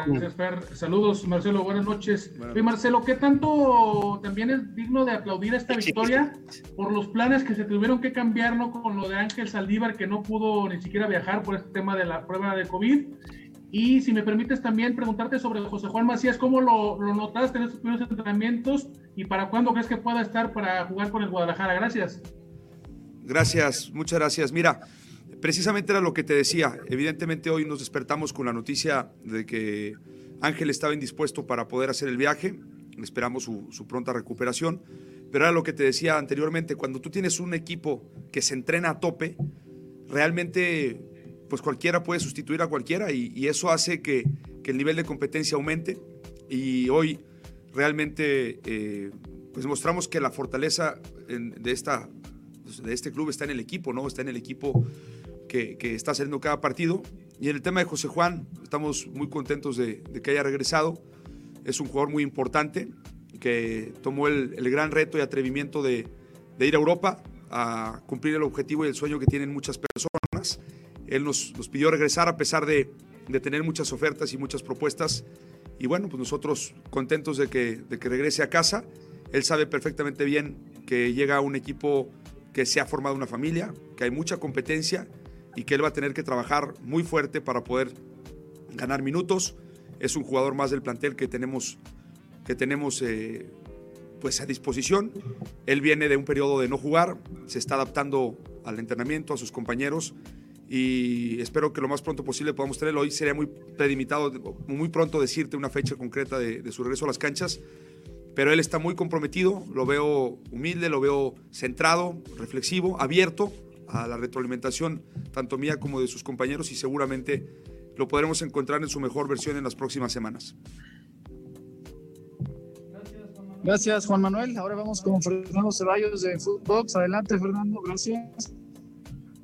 Gracias, Fer. Saludos, Marcelo. Buenas noches. Oye, Marcelo, ¿qué tanto también es digno de aplaudir esta victoria por los planes que se tuvieron que cambiar ¿no? con lo de Ángel Saldívar, que no pudo ni siquiera viajar por este tema de la prueba de COVID? Y si me permites también preguntarte sobre José Juan Macías, ¿cómo lo, lo notaste en estos primeros entrenamientos y para cuándo crees que pueda estar para jugar con el Guadalajara? Gracias. Gracias, muchas gracias. Mira, precisamente era lo que te decía. Evidentemente hoy nos despertamos con la noticia de que Ángel estaba indispuesto para poder hacer el viaje. Esperamos su, su pronta recuperación. Pero era lo que te decía anteriormente, cuando tú tienes un equipo que se entrena a tope, realmente pues cualquiera puede sustituir a cualquiera y, eso hace que, que, el nivel de competencia aumente y hoy realmente eh, pues mostramos que la fortaleza de, esta, de este club está en el equipo, ¿no? Está en el equipo que, está saliendo cada partido. Y en el tema de José Juan, estamos muy contentos de, que haya regresado. Es un jugador muy importante que tomó el, gran reto y atrevimiento de, ir a Europa a cumplir el objetivo y el sueño que tienen muchas personas. Él nos, nos pidió regresar a pesar de, de tener muchas ofertas y muchas propuestas. Y bueno, pues nosotros contentos de que, de que regrese a casa. Él sabe perfectamente bien que llega a un equipo que se ha formado una familia, que hay mucha competencia y que él va a tener que trabajar muy fuerte para poder ganar minutos. Es un jugador más del plantel que tenemos, que tenemos eh, pues a disposición. Él viene de un periodo de no jugar, se está adaptando al entrenamiento, a sus compañeros y espero que lo más pronto posible podamos tenerlo. Hoy sería muy predimitado, muy pronto decirte una fecha concreta de, de su regreso a las canchas, pero él está muy comprometido, lo veo humilde, lo veo centrado, reflexivo, abierto a la retroalimentación tanto mía como de sus compañeros y seguramente lo podremos encontrar en su mejor versión en las próximas semanas. Gracias, Juan Manuel. Ahora vamos con Fernando Ceballos de Footbox. Adelante, Fernando. Gracias.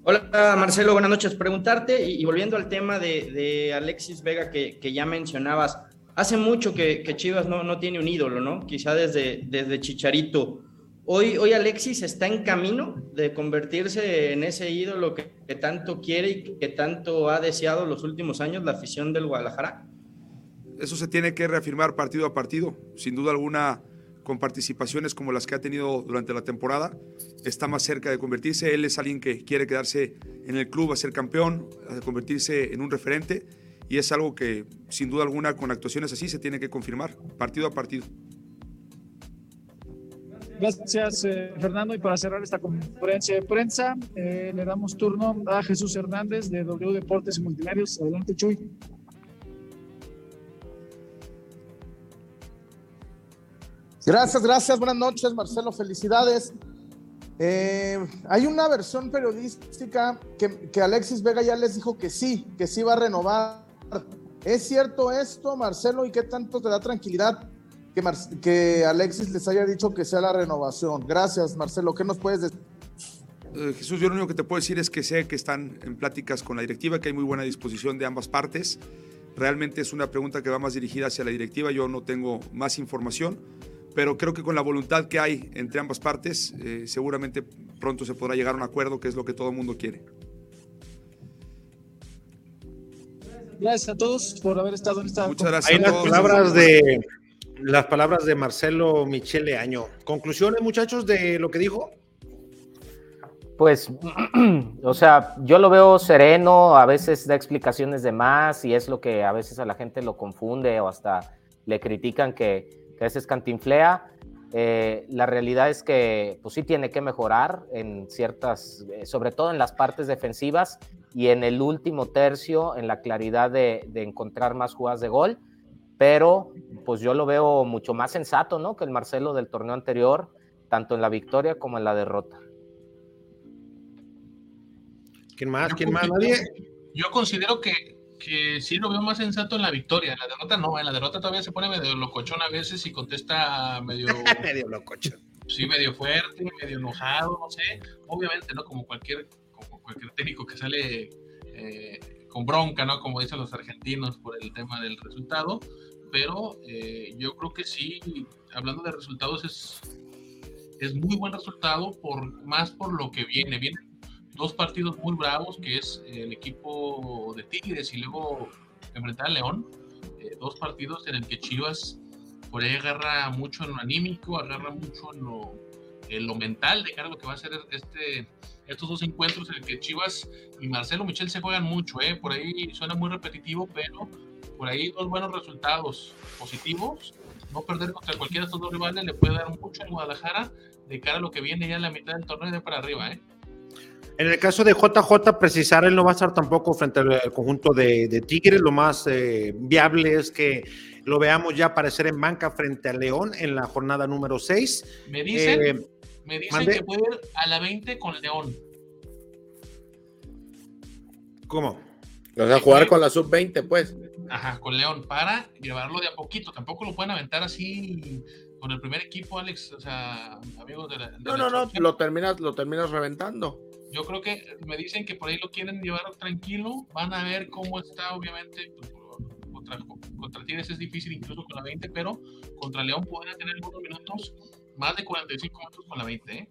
Hola, Marcelo. Buenas noches. Preguntarte, y, volviendo al tema de, Alexis Vega que, ya mencionabas, hace mucho que, Chivas no, no, tiene un ídolo, ¿no? Quizá desde, desde Chicharito. Hoy, hoy Alexis está en camino de convertirse en ese ídolo que, tanto quiere y que tanto ha deseado los últimos años la afición del Guadalajara. Eso se tiene que reafirmar partido a partido. Sin duda alguna, con participaciones como las que ha tenido durante la temporada, está más cerca de convertirse. Él es alguien que quiere quedarse en el club a ser campeón, a convertirse en un referente y es algo que sin duda alguna con actuaciones así se tiene que confirmar partido a partido. Gracias, eh, Fernando. Y para cerrar esta conferencia de prensa, eh, le damos turno a Jesús Hernández de W Deportes y Multimedios. Adelante, Chuy. Gracias, gracias. Buenas noches, Marcelo. Felicidades. Eh, hay una versión periodística que, que, Alexis Vega ya les dijo que sí, que sí va a renovar. ¿Es cierto esto, Marcelo? ¿Y qué tanto te da tranquilidad que, Alexis les haya dicho que sea la renovación. Gracias, Marcelo. ¿Qué nos puedes decir? Eh, Jesús, yo lo único que te puedo decir es que sé que están en pláticas con la directiva, que hay muy buena disposición de ambas partes. Realmente es una pregunta que va más dirigida hacia la directiva. Yo no tengo más información, pero creo que con la voluntad que hay entre ambas partes, eh, seguramente pronto se podrá llegar a un acuerdo, que es lo que todo el mundo quiere. Gracias a todos por haber estado en esta. Muchas gracias. Hay a palabras de las palabras de Marcelo Michele Año. ¿Conclusiones, muchachos, de lo que dijo? Pues, o sea, yo lo veo sereno, a veces da explicaciones de más y es lo que a veces a la gente lo confunde o hasta le critican que, que a veces cantinflea. Eh, la realidad es que, pues sí tiene que mejorar en ciertas, eh, sobre todo en las partes defensivas y en el último tercio, en la claridad de, de encontrar más jugadas de gol pero pues yo lo veo mucho más sensato, ¿no? Que el Marcelo del torneo anterior, tanto en la victoria como en la derrota. ¿Quién más? ¿Quién más? ¿Nadie? Yo considero que, que sí lo veo más sensato en la victoria. En la derrota no, en la derrota todavía se pone medio locochón a veces y contesta medio. medio locochón. Sí, medio fuerte, medio enojado, no sé. Obviamente, ¿no? Como cualquier, como cualquier técnico que sale eh, con bronca, ¿no? Como dicen los argentinos por el tema del resultado pero eh, yo creo que sí, hablando de resultados, es, es muy buen resultado, por, más por lo que viene. Vienen dos partidos muy bravos, que es el equipo de Tigres y luego enfrentar a León. Eh, dos partidos en el que Chivas por ahí agarra mucho en lo anímico, agarra mucho en lo, en lo mental de cara a lo que va a ser este, estos dos encuentros en el que Chivas y Marcelo Michel se juegan mucho. ¿eh? Por ahí suena muy repetitivo, pero por ahí dos buenos resultados positivos. No perder contra cualquiera de estos dos rivales le puede dar mucho en Guadalajara de cara a lo que viene ya en la mitad del torneo y de para arriba. ¿eh? En el caso de JJ, precisar, él no va a estar tampoco frente al conjunto de, Tigres. Lo más eh, viable es que lo veamos ya aparecer en banca frente a León en la jornada número 6. Me dicen, eh, me dicen que puede ir a la 20 con León. ¿Cómo? O sea, jugar con la sub-20, pues. Ajá, con León, para llevarlo de a poquito. Tampoco lo pueden aventar así con el primer equipo, Alex, o sea, amigos de la... no, no, no, lo terminas, lo terminas reventando. Yo creo que me dicen que por ahí lo quieren llevar tranquilo, van a ver cómo está, obviamente, pues, contra, contra Tigres es difícil incluso con la 20, pero contra León podría tener algunos minutos, más de 45 minutos con la 20, ¿eh?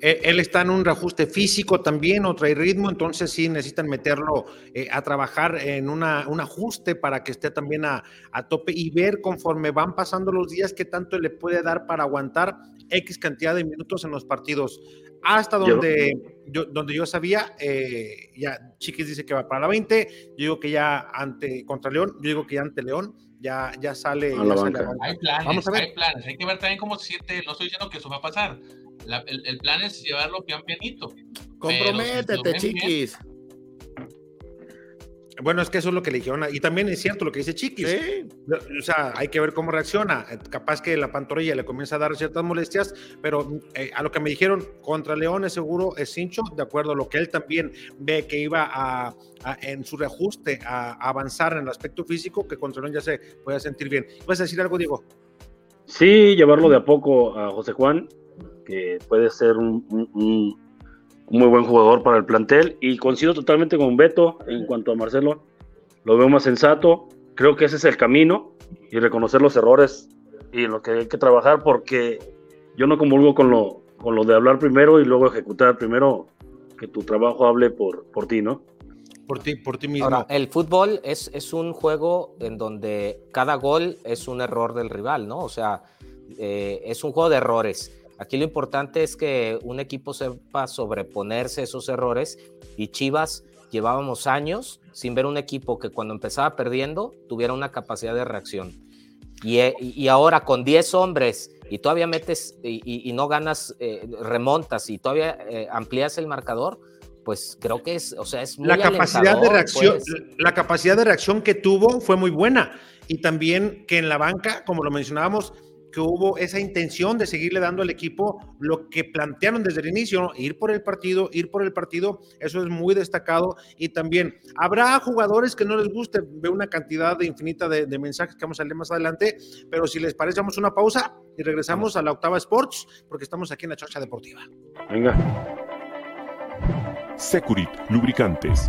Eh, él está en un reajuste físico también, o trae ritmo, entonces sí necesitan meterlo eh, a trabajar en una, un ajuste para que esté también a, a, tope y ver conforme van pasando los días qué tanto le puede dar para aguantar X cantidad de minutos en los partidos. Hasta donde yo, donde yo sabía, eh, ya Chiquis dice que va para la 20, yo digo que ya ante contra León, yo digo que ya ante León ya, ya sale. Ya sale hay planes, Vamos a ver. hay planes, hay que ver también cómo se siente, no estoy diciendo que eso va a pasar, la, el, el, plan es llevarlo pian pianito. Comprométete, si chiquis. Bien, bueno, es que eso es lo que le dijeron. Y también es cierto lo que dice Chiquis. ¿Sí? O sea, hay que ver cómo reacciona. Capaz que la pantorrilla le comienza a dar ciertas molestias, pero eh, a lo que me dijeron, contra León es seguro, es cincho, de acuerdo a lo que él también ve que iba a, a en su reajuste a, a, avanzar en el aspecto físico, que contra León ya se puede sentir bien. ¿Puedes decir algo, Diego? Sí, llevarlo de a poco a José Juan que puede ser un, un, un, muy buen jugador para el plantel. Y coincido totalmente con Beto en cuanto a Marcelo. Lo veo más sensato. Creo que ese es el camino y reconocer los errores y en lo que hay que trabajar porque yo no comulgo con lo, con lo de hablar primero y luego ejecutar primero que tu trabajo hable por, por ti, ¿no? Por ti, por ti mismo. Ahora, el fútbol es, es un juego en donde cada gol es un error del rival, ¿no? O sea, eh, es un juego de errores. Aquí lo importante es que un equipo sepa sobreponerse a esos errores y Chivas llevábamos años sin ver un equipo que cuando empezaba perdiendo tuviera una capacidad de reacción. Y, y ahora con 10 hombres y todavía metes y, y no ganas, eh, remontas y todavía eh, amplías el marcador, pues creo que es, o sea, es muy la capacidad de reacción, pues. la capacidad de reacción que tuvo fue muy buena y también que en la banca, como lo mencionábamos, que hubo esa intención de seguirle dando al equipo lo que plantearon desde el inicio, ¿no? ir por el partido, ir por el partido, eso es muy destacado. Y también habrá jugadores que no les guste, veo una cantidad de infinita de, mensajes que vamos a leer más adelante, pero si les parece, vamos una pausa y regresamos a la octava Sports, porque estamos aquí en la Chocha Deportiva. Venga. Securit, lubricantes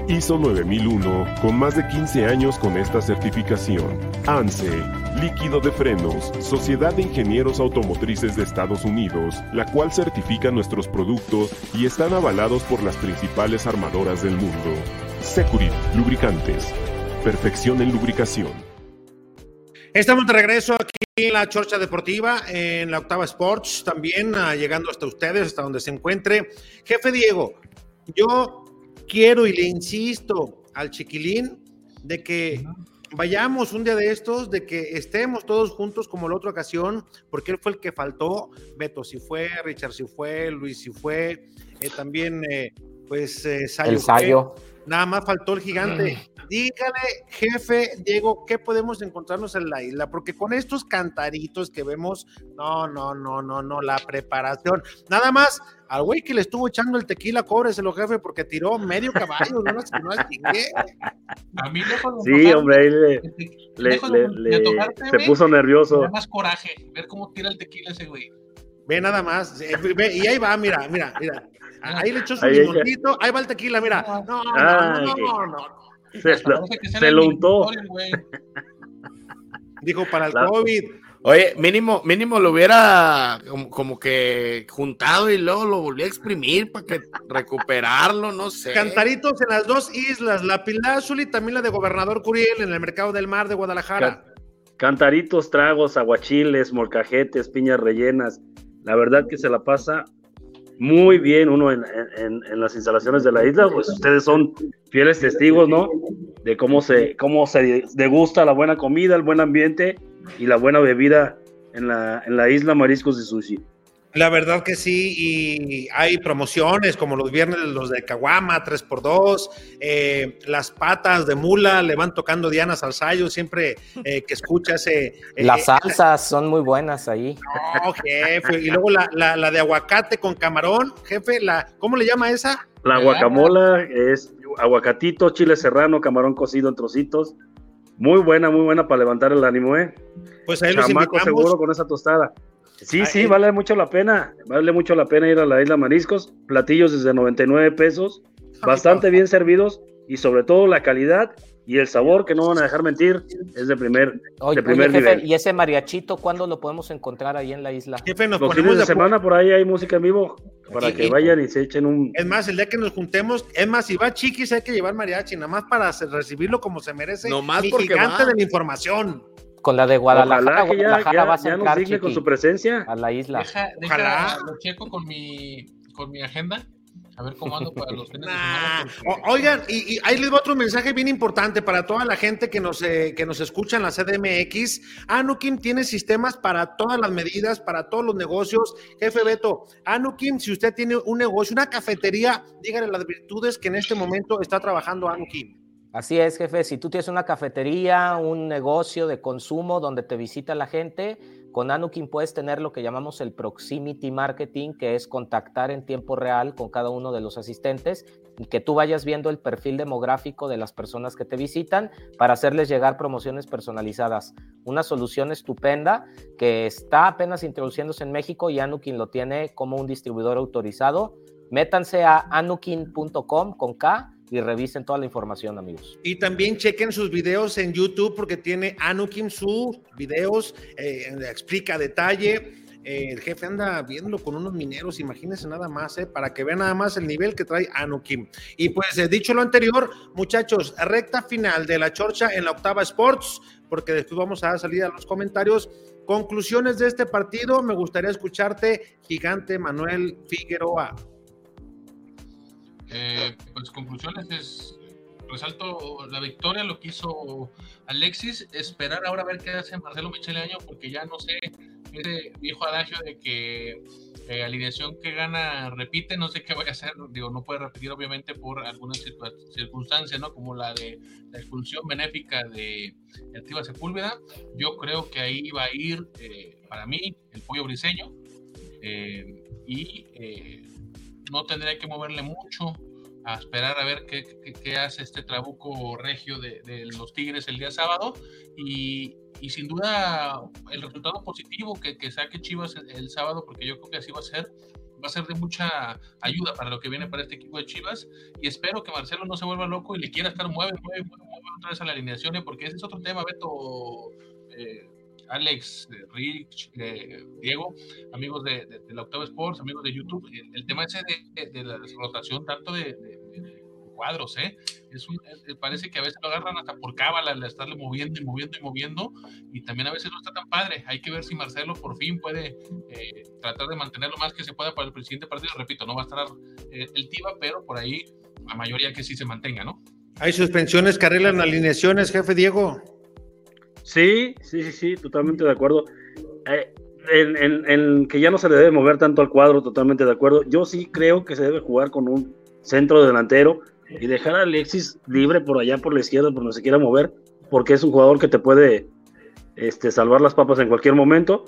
ISO 9001, con más de 15 años con esta certificación. ANSE, líquido de frenos, Sociedad de Ingenieros Automotrices de Estados Unidos, la cual certifica nuestros productos y están avalados por las principales armadoras del mundo. Securit, lubricantes. Perfección en lubricación. Estamos de regreso aquí en la Chorcha Deportiva, en la Octava Sports, también uh, llegando hasta ustedes, hasta donde se encuentre. Jefe Diego, yo quiero y le insisto al chiquilín de que vayamos un día de estos, de que estemos todos juntos como la otra ocasión, porque él fue el que faltó. Beto si fue, Richard si fue, Luis si fue, eh, también eh, pues eh, Sayo. El Sayo. Nada más faltó el gigante. Dígale, jefe Diego, ¿qué podemos encontrarnos en la isla? Porque con estos cantaritos que vemos, no, no, no, no, no, la preparación. Nada más, al güey que le estuvo echando el tequila, cóbreselo, jefe, porque tiró medio caballo, no, no, no A mí lejos de Sí, hombre, ahí le, le, le, le tocarte, se puso nervioso. Más coraje ver cómo tira el tequila ese güey. Ve nada más, ve, y ahí va, mira, mira, mira. Ahí le echó su limoncito, ahí va el tequila, mira. No, no, ah, no, no, no. Se, lo, se lo untó. Dijo para el COVID. Oye, mínimo, mínimo lo hubiera como, como, que juntado y luego lo volvió a exprimir para que recuperarlo, no sé. Cantaritos en las dos islas, la Pilázuli y también la de Gobernador Curiel en el Mercado del Mar de Guadalajara. Cantaritos, tragos, aguachiles, molcajetes, piñas rellenas. La verdad que se la pasa muy bien uno en, en, las instalaciones de la isla, pues ustedes son fieles testigos, ¿no? De cómo se, cómo se degusta la buena comida, el buen ambiente y la buena bebida en la, en la isla Mariscos de Sushi. La verdad que sí, y hay promociones como los viernes, los de Caguama, 3x2, eh, las patas de mula le van tocando Diana Salsayo, siempre eh, que escucha ese... eh, Las salsas son muy buenas ahí. No, jefe, y luego la, la- la de aguacate con camarón, jefe, la, ¿cómo le llama esa? La guacamola es aguacatito, chile serrano, camarón cocido en trocitos. Muy buena, muy buena para levantar el ánimo, ¿eh? Pues ahí los Chamaco invitamos. seguro con esa tostada. Sí, Ah, sí, eh. vale mucho la pena. Vale mucho la pena ir a la isla Mariscos. Platillos desde 99 pesos. Bastante bien servidos y sobre todo la calidad y el sabor que no van a dejar mentir es de primer, Oye, de primer oye, jefe, nivel. ¿y ese mariachito cuándo lo podemos encontrar ahí en la isla? Jefe, nos Los ponemos fines de de acuerdo. semana por ahí hay música en vivo para Y- que y- vayan y se echen un... Es más, el día que nos juntemos, es más, si va Chiquis hay que llevar mariachi, nada más para recibirlo como se merece. Nomás mi porque gigante va. de la información. Con la de Guadalajara, Ojalá que ya, Guadalajara ya- vas a ya nos con su presencia. a la isla. Deja, deja Ojalá. lo checo con mi, con mi agenda, a ver cómo ando para los fines de Nah. oigan, y, y ahí les va otro mensaje bien importante para toda la gente que nos, eh, que nos escucha en la CDMX. Anukim tiene sistemas para todas las medidas, para todos los negocios. Jefe Beto, Anukim, si usted tiene un negocio, una cafetería, dígale las virtudes que en este momento está trabajando Anukim. Así es, jefe. Si tú tienes una cafetería, un negocio de consumo donde te visita la gente, con Anukin puedes tener lo que llamamos el proximity marketing, que es contactar en tiempo real con cada uno de los asistentes y que tú vayas viendo el perfil demográfico de las personas que te visitan para hacerles llegar promociones personalizadas. Una solución estupenda que está apenas introduciéndose en México y Anukin lo tiene como un distribuidor autorizado. Métanse a anukin.com con K y revisen toda la información, amigos. Y también chequen sus videos en YouTube porque tiene Anukim sus videos, eh, explica detalle. Eh, el jefe anda viéndolo con unos mineros, imagínense nada más, eh, para que vean nada más el nivel que trae Anukim. Y pues, eh, dicho lo anterior, muchachos, recta final de la chorcha en la octava Sports, porque después vamos a dar salida a los comentarios. Conclusiones de este partido, me gustaría escucharte, gigante Manuel Figueroa. Eh, pues conclusiones es resalto la victoria, lo que hizo Alexis, esperar ahora a ver qué hace Marcelo Michele Año, porque ya no sé, ese viejo adagio de que eh, alineación que gana repite, no sé qué vaya a hacer, digo, no puede repetir obviamente por algunas circun- circunstancias, ¿no? Como la de la expulsión benéfica de Activa Sepúlveda, yo creo que ahí va a ir, eh, para mí, el pollo briseño, eh, y eh, no tendría que moverle mucho a esperar a ver qué, qué- hace este trabuco regio de, los Tigres el día sábado y, y sin duda el resultado positivo que, que saque Chivas el, el sábado porque yo creo que así va a ser va a ser de mucha ayuda para lo que viene para este equipo de Chivas y espero que Marcelo no se vuelva loco y le quiera estar mueve, mueve, mueve, mueve otra vez a la alineación ¿eh? porque ese es otro tema, Beto eh, Alex, eh, Rich, eh, Diego, amigos de, la Octava Sports, amigos de YouTube, el, el tema ese de, la rotación tanto de, cuadros, ¿eh? Es un, es- parece que a veces lo agarran hasta por cábala, de estarle moviendo y moviendo y moviendo, y también a veces no está tan padre. Hay que ver si Marcelo por fin puede eh, tratar de mantener lo más que se pueda para el siguiente partido. Repito, no va a estar eh, el Tiva, pero por ahí la mayoría que sí se mantenga, ¿no? Hay suspensiones que arreglan alineaciones, jefe Diego. Sí, sí, sí, sí, totalmente de acuerdo. Eh, en, en- en que ya no se le debe mover tanto al cuadro, totalmente de acuerdo. Yo sí creo que se debe jugar con un centro delantero y dejar a Alexis libre por allá por la izquierda, por donde se quiera mover, porque es un jugador que te puede este, salvar las papas en cualquier momento.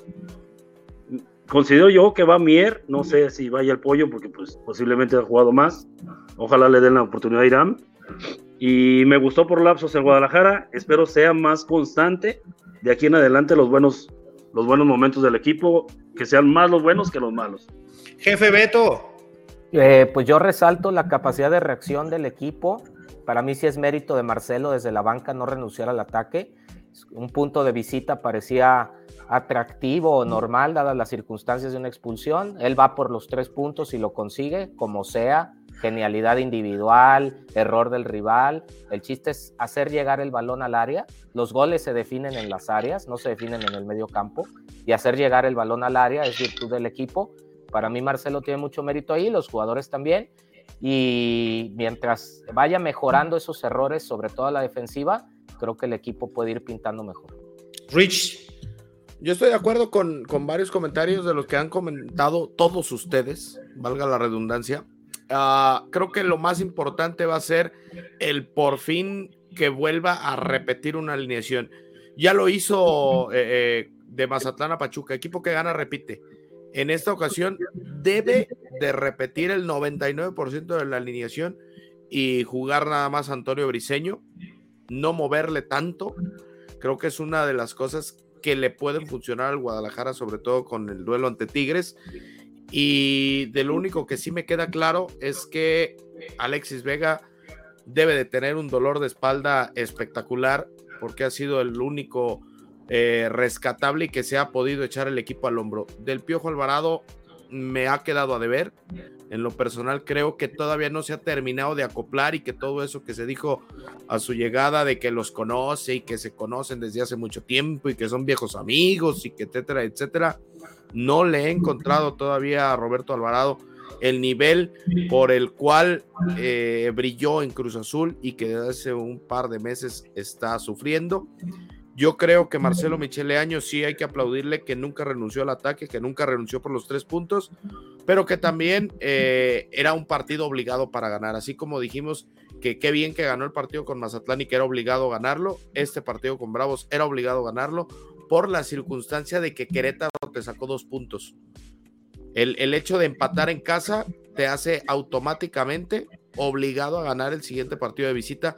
Considero yo que va Mier, no sé si vaya el pollo, porque pues posiblemente ha jugado más. Ojalá le den la oportunidad a Irán. Y me gustó por lapsos en Guadalajara. Espero sea más constante de aquí en adelante los buenos, los buenos momentos del equipo, que sean más los buenos que los malos. Jefe Beto. Eh, pues yo resalto la capacidad de reacción del equipo. Para mí sí es mérito de Marcelo desde la banca no renunciar al ataque. Un punto de visita parecía atractivo o normal dadas las circunstancias de una expulsión. Él va por los tres puntos y lo consigue, como sea. Genialidad individual, error del rival. El chiste es hacer llegar el balón al área. Los goles se definen en las áreas, no se definen en el medio campo. Y hacer llegar el balón al área es virtud del equipo. Para mí Marcelo tiene mucho mérito ahí, los jugadores también. Y mientras vaya mejorando esos errores, sobre todo la defensiva, creo que el equipo puede ir pintando mejor. Rich. Yo estoy de acuerdo con, con varios comentarios de los que han comentado todos ustedes, valga la redundancia. Ah, creo que lo más importante va a ser el por fin que vuelva a repetir una alineación. Ya lo hizo eh, eh, de Mazatlán a Pachuca, equipo que gana repite. En esta ocasión debe de repetir el 99% de la alineación y jugar nada más Antonio Briseño, no moverle tanto. Creo que es una de las cosas que le pueden funcionar al Guadalajara, sobre todo con el duelo ante Tigres. Y de lo único que sí me queda claro es que Alexis Vega debe de tener un dolor de espalda espectacular porque ha sido el único eh, rescatable y que se ha podido echar el equipo al hombro. Del Piojo Alvarado me ha quedado a deber. En lo personal creo que todavía no se ha terminado de acoplar y que todo eso que se dijo a su llegada de que los conoce y que se conocen desde hace mucho tiempo y que son viejos amigos y que etcétera, etcétera, no le he encontrado todavía a Roberto Alvarado el nivel por el cual eh, brilló en Cruz Azul y que hace un par de meses está sufriendo. Yo creo que Marcelo Michele Año sí hay que aplaudirle que nunca renunció al ataque, que nunca renunció por los tres puntos, pero que también eh, era un partido obligado para ganar. Así como dijimos que qué bien que ganó el partido con Mazatlán y que era obligado ganarlo, este partido con Bravos era obligado ganarlo por la circunstancia de que Querétaro te sacó dos puntos. El, el hecho de empatar en casa te hace automáticamente obligado a ganar el siguiente partido de visita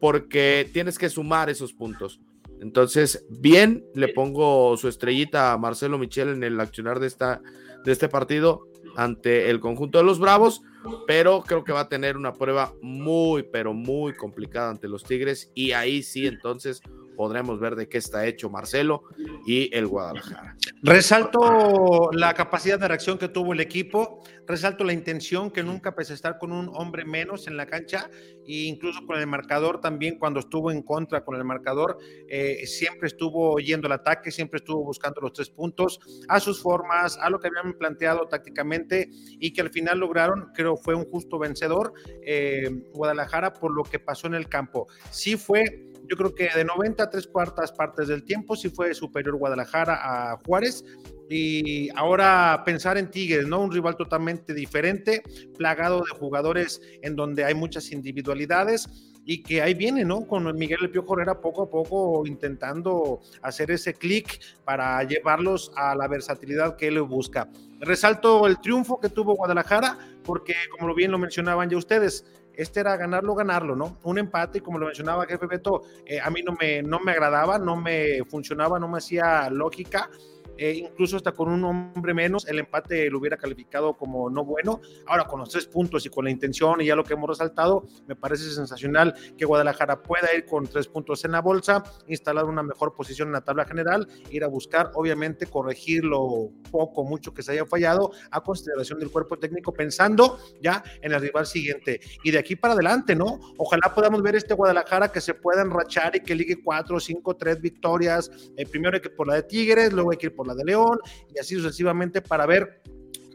porque tienes que sumar esos puntos. Entonces, bien, le pongo su estrellita a Marcelo Michel en el accionar de, esta, de este partido ante el conjunto de los Bravos, pero creo que va a tener una prueba muy, pero muy complicada ante los Tigres y ahí sí, entonces podremos ver de qué está hecho Marcelo y el Guadalajara. Resalto la capacidad de reacción que tuvo el equipo, resalto la intención que nunca pese a estar con un hombre menos en la cancha e incluso con el marcador también cuando estuvo en contra con el marcador, eh, siempre estuvo yendo al ataque, siempre estuvo buscando los tres puntos a sus formas, a lo que habían planteado tácticamente y que al final lograron, creo fue un justo vencedor eh, Guadalajara por lo que pasó en el campo. Sí fue yo creo que de 90 a tres cuartas partes del tiempo sí fue superior Guadalajara a Juárez. Y ahora pensar en Tigres, ¿no? Un rival totalmente diferente, plagado de jugadores en donde hay muchas individualidades y que ahí viene, ¿no? Con Miguel El Piojo Herrera poco a poco intentando hacer ese clic para llevarlos a la versatilidad que él busca. Resalto el triunfo que tuvo Guadalajara, porque como bien lo mencionaban ya ustedes, este era ganarlo, ganarlo, ¿no? Un empate, como lo mencionaba jefe Beto, eh, a mí no me, no me agradaba, no me funcionaba, no me hacía lógica. Eh, incluso hasta con un hombre menos, el empate lo hubiera calificado como no bueno. Ahora, con los tres puntos y con la intención y ya lo que hemos resaltado, me parece sensacional que Guadalajara pueda ir con tres puntos en la bolsa, instalar una mejor posición en la tabla general, ir a buscar, obviamente, corregir lo poco, mucho que se haya fallado a consideración del cuerpo técnico, pensando ya en el rival siguiente. Y de aquí para adelante, ¿no? Ojalá podamos ver este Guadalajara que se pueda enrachar y que ligue cuatro, cinco, tres victorias. Eh, primero hay que por la de Tigres, luego hay que ir por la de León y así sucesivamente para ver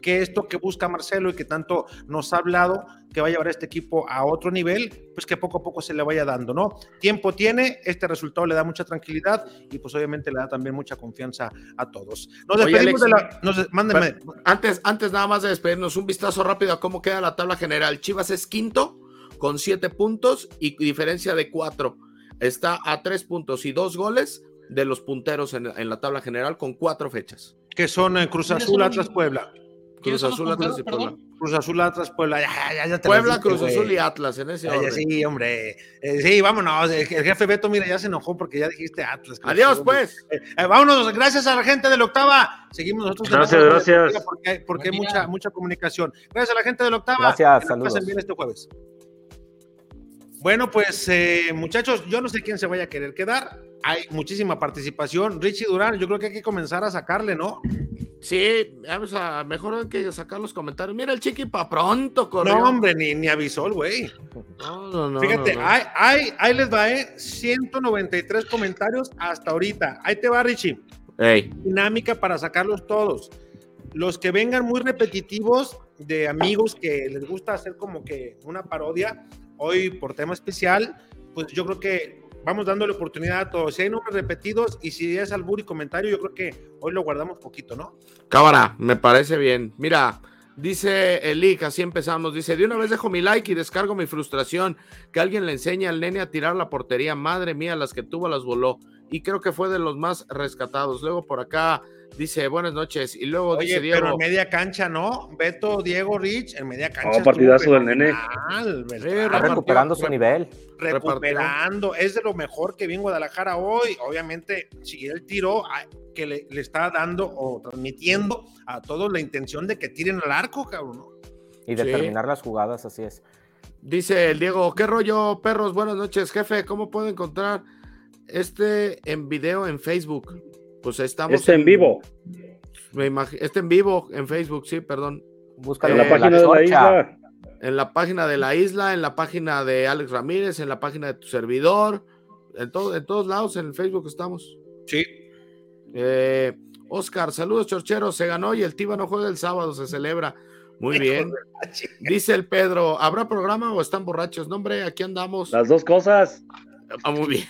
que esto que busca Marcelo y que tanto nos ha hablado, que va a llevar a este equipo a otro nivel, pues que poco a poco se le vaya dando, ¿no? Tiempo tiene, este resultado le da mucha tranquilidad y pues obviamente le da también mucha confianza a todos. Nos despedimos de la... mándenme. Antes, antes nada más de despedirnos, un vistazo rápido a cómo queda la tabla general. Chivas es quinto con siete puntos y diferencia de cuatro. Está a tres puntos y dos goles de los punteros en, la tabla general con cuatro fechas. Que son eh, Cruz Azul, Atlas, Puebla. Cruz Azul, Atlas y Puebla. Cruz Azul, Atlas, Puebla. Ya, ya, Puebla, Cruz Azul y Atlas en ese orden. Sí, hombre. Eh, sí, vámonos. El, jefe Beto, mira, ya se enojó porque ya dijiste Atlas. Adiós, pues. Eh, vámonos. Gracias a la gente del Octava. Seguimos nosotros. Gracias, gracias. Porque, porque hay mucha, mucha comunicación. Gracias a la gente del Octava. Gracias, saludos. bien este jueves. Bueno, pues muchachos, yo no sé quién se vaya a querer quedar hay muchísima participación. Richie Durán, yo creo que hay que comenzar a sacarle, ¿no? Sí, vamos a mejor hay que sacar los comentarios. Mira el chiqui para pronto, corrió. No, hombre, ni, ni avisó el güey. No, no, no. Fíjate, Hay, ahí les va, ¿eh? 193 comentarios hasta ahorita. Ahí te va, Richie. Dinámica para sacarlos todos. Los que vengan muy repetitivos de amigos que les gusta hacer como que una parodia, hoy por tema especial, pues yo creo que vamos dándole oportunidad a todos. Si hay nombres repetidos y si es albur y comentario, yo creo que hoy lo guardamos poquito, ¿no? Cámara, me parece bien. Mira, dice Elic, así empezamos. Dice: De una vez dejo mi like y descargo mi frustración. Que alguien le enseñe al nene a tirar la portería. Madre mía, las que tuvo las voló. Y creo que fue de los más rescatados. Luego por acá dice: Buenas noches. Y luego Oye, dice Diego. pero en media cancha, ¿no? Beto, Diego, Rich, en media cancha. Oh, partidazo del nene. Está recuperando su nivel. recuperando. Es de lo mejor que vi en Guadalajara hoy. Obviamente, si él tiró, que le, le está dando o transmitiendo a todos la intención de que tiren al arco, cabrón. ¿no? Y Sí. determinar las jugadas, así es. Dice el Diego, ¿qué rollo, perros? Buenas noches, jefe. ¿Cómo puedo encontrar este en video en Facebook? Pues estamos. Este en vivo. Me imagi- este en vivo en Facebook, sí, perdón. Búscalo En la página de la isla. En la página de la isla, en la página de Alex Ramírez, en la página de tu servidor, en, todo, en todos lados, en el Facebook estamos. Sí. Eh, Oscar, saludos, chorcheros. Se ganó y el Tiba no juega el sábado, se celebra. Muy bien. Dice el Pedro, ¿habrá programa o están borrachos? No, hombre, aquí andamos. Las dos cosas. Ah, muy bien.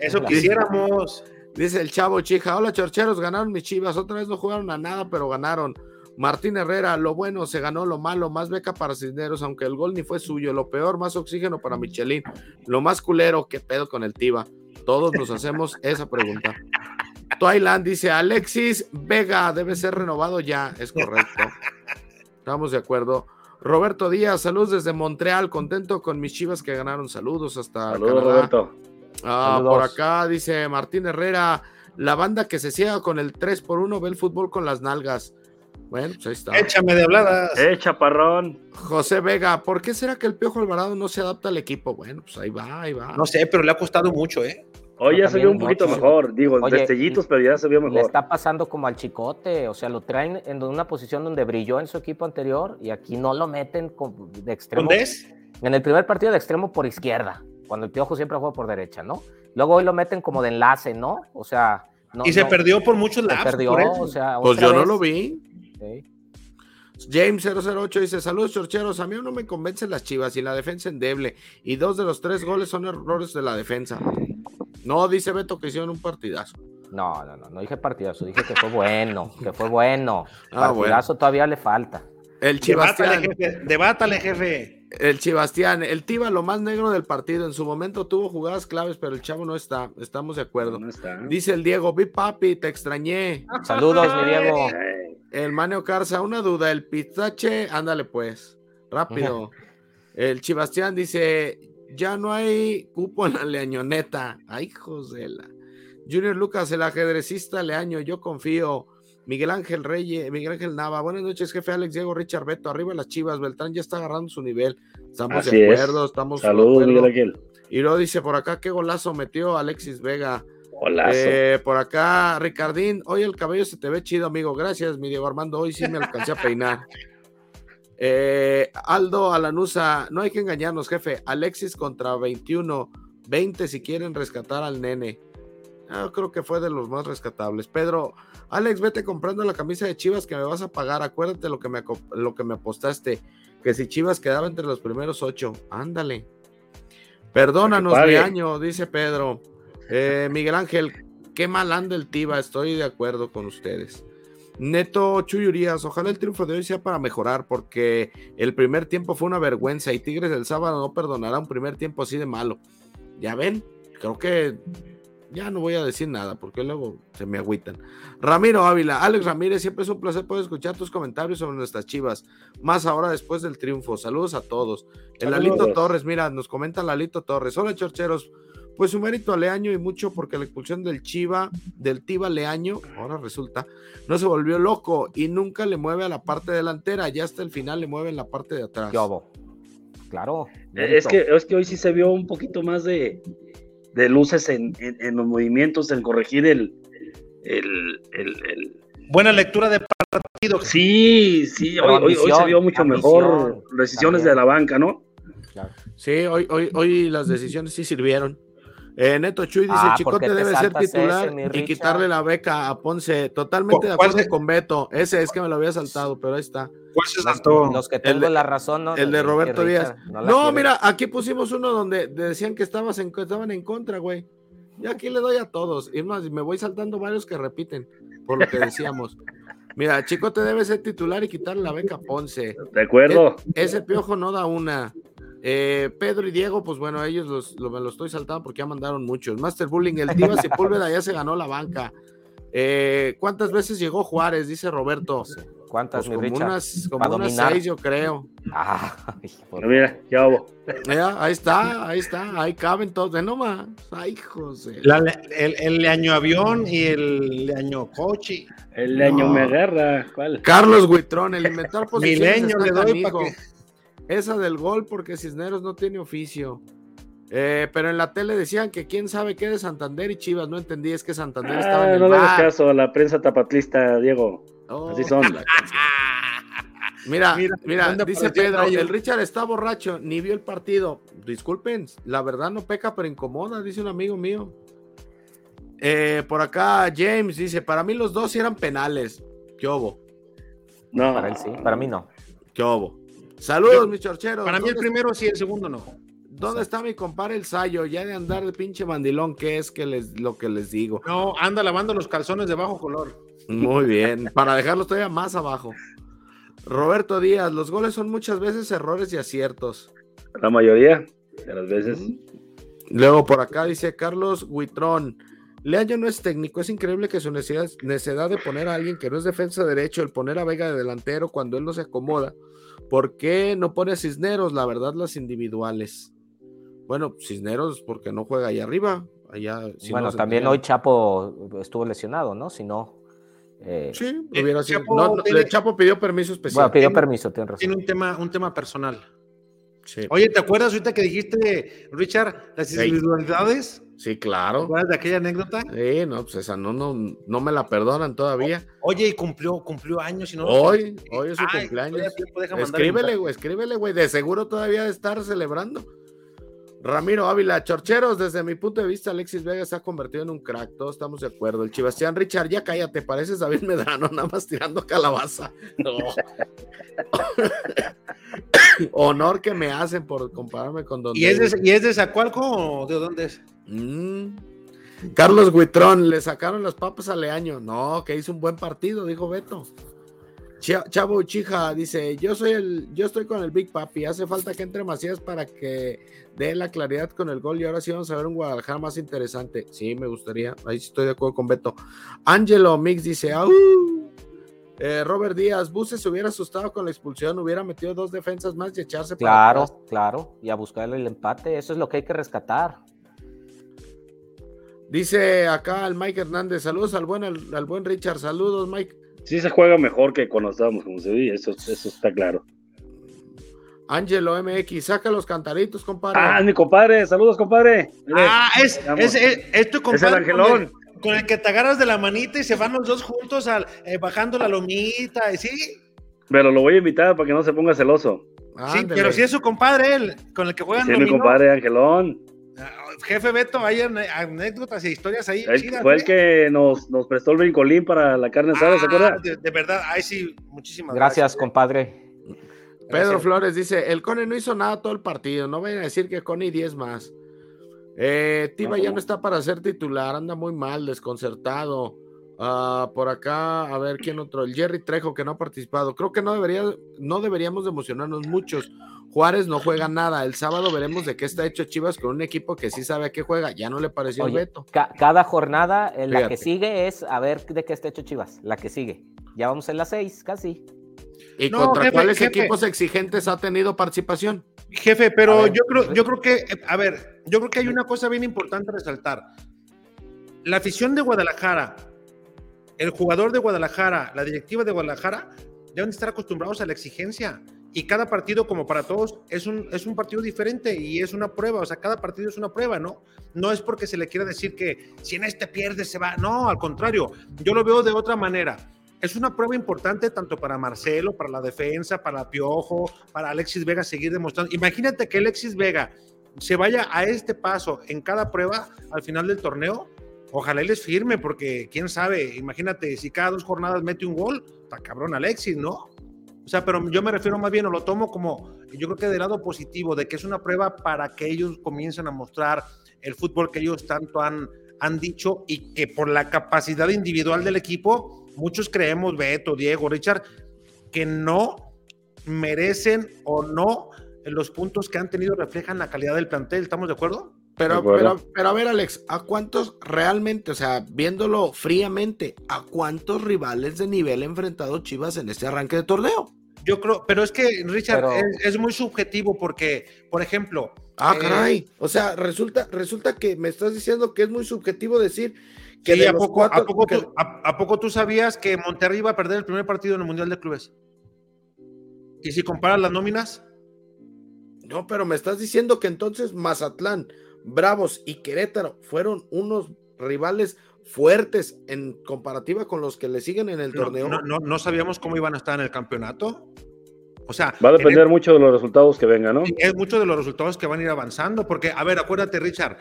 Eso quisiéramos. Dice el chavo Chija, hola chorcheros, ganaron mis chivas, otra vez no jugaron a nada, pero ganaron. Martín Herrera, lo bueno se ganó, lo malo, más beca para Cisneros, aunque el gol ni fue suyo, lo peor, más oxígeno para Michelin, lo más culero, ¿qué pedo con el Tiva? Todos nos hacemos esa pregunta. Twilight dice, Alexis Vega debe ser renovado ya, es correcto. Estamos de acuerdo. Roberto Díaz, saludos desde Montreal, contento con mis chivas que ganaron, saludos hasta Saludos, Canadá. Roberto. Ah, por acá dice Martín Herrera, la banda que se ciega con el 3 por 1 ve el fútbol con las nalgas. Bueno, pues ahí está. Échame de habladas. Eh, chaparrón. José Vega, ¿por qué será que el Piojo Alvarado no se adapta al equipo? Bueno, pues ahí va, ahí va. No sé, pero le ha costado mucho, ¿eh? Hoy ya se vio un poquito mucho. mejor. Digo, Oye, destellitos, pero ya se vio Le mejor. está pasando como al chicote, o sea, lo traen en una posición donde brilló en su equipo anterior y aquí no lo meten de extremo. ¿Dónde es? En el primer partido de extremo por izquierda, cuando el Piojo siempre juega por derecha, ¿no? Luego hoy lo meten como de enlace, ¿no? O sea, no, y se no, perdió por muchos se lados. perdió, o sea, Pues yo no lo vi. Sí. James 008 dice, saludos chorcheros, a mí no me convencen las chivas y la defensa endeble y dos de los tres goles son errores de la defensa. No, dice Beto que hicieron un partidazo. No, no, no, no dije partidazo, dije que fue bueno, que fue bueno. Ah, partidazo todavía le falta. El Debátale, Chibastián, jefe. Debátale, jefe. El Chibastián, el Tiva lo más negro del partido, en su momento tuvo jugadas claves, pero el chavo no está, estamos de acuerdo. No está. Dice el Diego, vi papi, te extrañé. Saludos, mi Diego. El Maneo Carza, una duda, el pistache, ándale pues, rápido. El Chibastián dice, ya no hay cupo en la leañoneta. Ay, hijos de la. Junior Lucas, el ajedrecista Leaño, yo confío. Miguel Ángel Reyes, Miguel Ángel Nava, buenas noches, jefe Alex Diego Richard Beto, arriba las chivas, Beltrán ya está agarrando su nivel. Estamos Así de es. acuerdo, estamos de Saludos. Miguel Ángel. Y luego dice por acá, qué golazo metió Alexis Vega. Golazo. Eh, por acá, Ricardín, hoy el cabello se te ve chido, amigo. Gracias, mi Diego Armando. Hoy sí me alcancé a peinar. Eh, Aldo Alanusa, no hay que engañarnos, jefe. Alexis contra 21, 20 si quieren rescatar al nene. Ah, creo que fue de los más rescatables. Pedro, Alex, vete comprando la camisa de Chivas que me vas a pagar. Acuérdate lo que me, lo que me apostaste. Que si Chivas quedaba entre los primeros ocho, ándale. Perdónanos, pague. Leaño, dice Pedro. Eh, Miguel Ángel, qué mal anda el Tiva, estoy de acuerdo con ustedes. Neto Chuyurías, ojalá el triunfo de hoy sea para mejorar, porque el primer tiempo fue una vergüenza y Tigres del sábado no perdonará un primer tiempo así de malo. Ya ven, creo que ya no voy a decir nada, porque luego se me agüitan. Ramiro Ávila, Alex Ramírez, siempre es un placer poder escuchar tus comentarios sobre nuestras chivas, más ahora después del triunfo. Saludos a todos. El Saludos. Lalito Torres, mira, nos comenta Lalito Torres. Hola, chorcheros. Pues su mérito a Leaño y mucho porque la expulsión del Chiva, del Tiva Leaño, ahora resulta, no se volvió loco y nunca le mueve a la parte delantera, ya hasta el final le mueve en la parte de atrás. Claro. Eh, Es que, es que hoy sí se vio un poquito más de, de luces en, en- en los movimientos, en corregir el, el, el- el- Buena lectura de partido. Sí, sí, hoy, hoy- hoy se vio mucho mejor decisiones también. de la banca, ¿no? Sí, hoy, hoy, hoy las decisiones sí sirvieron. Eh, Neto Chuy dice, Ah, ¿por Chicote debe ser titular ese, y quitarle la beca a Ponce. Totalmente de ¿Cuál acuerdo se- con Beto. Ese es que me lo había saltado, pero ahí está. ¿Cuál se saltó? Los que El tengo de- la razón, ¿no? El de Roberto Díaz. No, mira, aquí pusimos uno donde decían que estabas en, estaban en contra, güey. Y aquí le doy a todos. Y más, me voy saltando varios que repiten por lo que decíamos. Mira, Chicote debe ser titular y quitarle la beca a Ponce. De acuerdo. E- ese piojo no da una. Eh, Pedro y Diego, pues bueno, ellos los, lo- me lo estoy saltando porque ya mandaron muchos. Master Bullying, el Diva Sepúlveda ya se ganó la banca. Eh, ¿Cuántas veces llegó Juárez? Dice Roberto. ¿Cuántas, Pues mi como unas, como unas seis, yo creo. Ah, por- Mira, ya hubo. Ahí está, ahí está, ahí caben todos. De nomás. Ay, José. La- el, el año avión y el año coche. El año me agarra. ¿Cuál? Carlos Huitrón, el inventar posiciones Milenio le doy canijo. pa' que- Esa del gol porque Cisneros no tiene oficio. Eh, pero en la tele decían que quién sabe qué de Santander y Chivas. No entendí, es que Santander estaba en Ah, el no le hagas caso a la prensa tapatlista, Diego. Oh. Así son. Mira, Mira, mira, ¿dónde dice Pedro, el Richard está borracho, ni vio el partido. Disculpen, la verdad no peca, pero incomoda, dice un amigo mío. Eh, por acá, James dice, para mí los dos sí eran penales. ¿Qué obo? No. Para él sí, para mí no. ¿Qué obo? Saludos, mis chorcheros. Para mí el ¿Dónde- primero sí, el segundo no. ¿Dónde está mi compadre el Sayo? Ya de andar de pinche mandilón, ¿qué es que les, lo que les digo? No, anda lavando los calzones de bajo color. Muy bien, para dejarlos todavía más abajo. Roberto Díaz, los goles son muchas veces errores y aciertos. La mayoría de las veces. Luego por acá dice Carlos Huitrón. Leaño no es técnico, es increíble que su necesidad, necesidad de poner a alguien que no es defensa derecho, el poner a Vega de delantero cuando él no se acomoda. ¿Por qué no pone a Cisneros? La verdad, las individuales. Bueno, Cisneros porque no juega ahí arriba. Allá, si bueno, no también hoy Chapo estuvo lesionado, ¿no? Si no. eh, Sí, hubiera sido- Chapo no, no, tiene- el Chapo pidió permiso especial. bueno, pidió tiene- permiso, tienes razón. Tiene un tema, un tema personal. Sí. Oye, ¿te acuerdas ahorita que dijiste, Richard, las individualidades? Sí, ¿Te claro. acuerdas de aquella anécdota? Sí, no, pues esa no, no, no me la perdonan todavía. Oye, y cumplió, cumplió años y no lo Hoy, hoy es su Ay, cumpleaños. Escríbele, güey, escríbele, güey. De seguro todavía de estar celebrando. Ramiro Ávila, Chorcheros, desde mi punto de vista, Alexis Vega se ha convertido en un crack, todos estamos de acuerdo. El Chibastián Richard, ya cállate, pareces David Medrano, nada más tirando calabaza. No. Honor que me hacen por compararme con Don ¿Y es, de, ¿Y es de Zacualco o de dónde es? Mm. Carlos Huitrón, le sacaron las papas a Leaño. No, que hizo un buen partido, dijo Beto. Chavo Uchija dice: Yo soy el, yo estoy con el Big Papi. Hace falta que entre Macías para que dé la claridad con el gol. Y ahora sí vamos a ver un Guadalajara más interesante. Sí, me gustaría. Ahí sí estoy de acuerdo con Beto. Angelo Mix dice: ¡Au! Eh, Robert Díaz, Buses se hubiera asustado con la expulsión, hubiera metido dos defensas más y echarse para Claro, atrás. claro. Y a buscarle el empate. Eso es lo que hay que rescatar. Dice acá el Mike Hernández, saludos al buen, al, al buen Richard, saludos Mike. Sí se juega mejor que cuando estábamos como se ve, eso, eso está claro. Angelo MX, saca los cantaritos, compadre. Ah, mi compadre, saludos, compadre. Mire, Ah, es, es, es, es tu Es el compadre con angelón. el, con el que te agarras de la manita y se van los dos juntos al, eh, bajando la lomita, ¿sí? Pero lo voy a invitar para que no se ponga celoso. Sí, pero si es su compadre él, con el que juegan Sí, mi compadre Angelón. Jefe Beto, hay anécdotas e historias ahí chidas, fue ¿eh? el que nos, nos prestó el brincolín para la carne asada, ¿se Ah, acuerda? de, de verdad, ahí sí, muchísimas Gracias, compadre. Pedro Gracias. Flores dice, el Cone no hizo nada todo el partido, no vayan a decir que Cone y 10 más. Eh, Tiva ya no está para ser titular, anda muy mal, desconcertado. Ah, por acá, a ver quién otro, el Jerry Trejo que no ha participado. Creo que no debería, no deberíamos de emocionarnos muchos. Juárez no juega nada. El sábado veremos de qué está hecho Chivas con un equipo que sí sabe a qué juega. Ya no le pareció el ca- cada jornada, eh, la que sigue es a ver de qué está hecho Chivas. La que sigue. Ya vamos en las seis, casi. ¿Y No, contra jefe, cuáles jefe. equipos exigentes ha tenido participación? Jefe, pero ver, yo creo, yo creo que, a ver, yo creo que hay una cosa bien importante a resaltar. La afición de Guadalajara, el jugador de Guadalajara, la directiva de Guadalajara, deben estar acostumbrados a la exigencia. Y cada partido, como para todos, es un, es un partido diferente y es una prueba. O sea, cada partido es una prueba, ¿no? No es porque se le quiera decir que si en este pierde se va. No, al contrario, yo lo veo de otra manera. Es una prueba importante tanto para Marcelo, para la defensa, para Piojo, para Alexis Vega seguir demostrando. Imagínate que Alexis Vega se vaya a este paso en cada prueba al final del torneo, ojalá él les firme, porque quién sabe, imagínate, si cada dos jornadas mete un gol, está cabrón Alexis, ¿no? O sea, pero yo me refiero más bien, o lo tomo como, yo creo que del lado positivo, de que es una prueba para que ellos comiencen a mostrar el fútbol que ellos tanto han, han dicho y que por la capacidad individual del equipo, muchos creemos, Beto, Diego, Richard, que no merecen o no los puntos que han tenido reflejan la calidad del plantel. ¿Estamos de acuerdo? Pero, pero, pero a ver, Alex, ¿a cuántos realmente, o sea, viéndolo fríamente, ¿a cuántos rivales de nivel ha enfrentado Chivas en este arranque de torneo? Yo creo, pero es que, Richard, es, es, muy subjetivo porque, por ejemplo. Ah, caray. O sea, resulta, resulta que me estás diciendo que es muy subjetivo decir que. Sí, a, poco, cuatro, a, poco que... tú, a, a, poco tú sabías que Monterrey iba a perder el primer partido en el Mundial de Clubes? Y si comparas las nóminas. No, pero me estás diciendo que entonces Mazatlán, Bravos y Querétaro fueron unos rivales fuertes en comparativa con los que le siguen en el no, torneo. No, no, no, sabíamos cómo iban a estar en el campeonato. O sea, va a depender el, mucho de los resultados que vengan, ¿no? Es mucho de los resultados que van a ir avanzando, porque, a ver, acuérdate, Richard,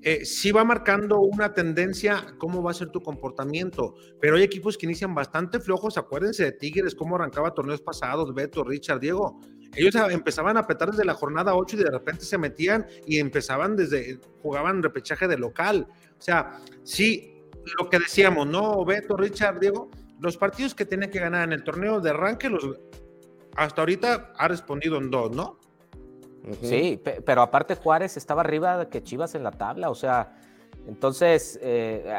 eh, sí va marcando una tendencia cómo va a ser tu comportamiento, pero hay equipos que inician bastante flojos, acuérdense de Tigres, cómo arrancaba torneos pasados, Beto, Richard, Diego, ellos empezaban a apretar desde la jornada 8 y de repente se metían y empezaban desde, jugaban repechaje de local, o sea, sí, lo que decíamos, ¿no? Beto, Richard, Diego, los partidos que tenía que ganar en el torneo de arranque, los, hasta ahorita ha respondido en dos, ¿no? Uh -huh. Sí, pero aparte Juárez estaba arriba que Chivas en la tabla, o sea, entonces, eh,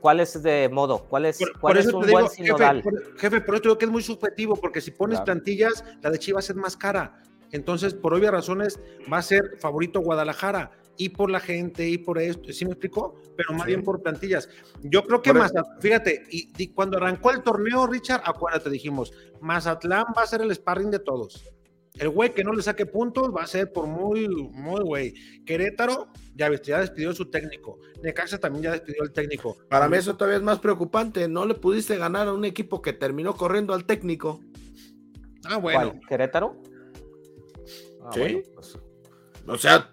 ¿cuál es de modo? ¿Cuál es, por, cuál por es un digo, buen sinodal? Jefe por, jefe, por eso que es muy subjetivo, porque si pones Claro. plantillas, la de Chivas es más cara. Entonces, por obvias razones, va a ser favorito Guadalajara. Y por la gente, y por esto, ¿sí me explicó? Pero más Sí. bien por plantillas. Yo creo que Por Mazatlán, fíjate, y, y cuando arrancó el torneo, Richard, acuérdate, dijimos, Mazatlán va a ser el sparring de todos. El güey que no le saque puntos va a ser por muy, muy güey. Querétaro ya, ya despidió su técnico. Necaxa también ya despidió el técnico. Para mí eso todavía es más preocupante. No le pudiste ganar a un equipo que terminó corriendo al técnico. Ah, bueno. ¿Cuál? ¿Querétaro? Ah, Sí. bueno, pues, O sea.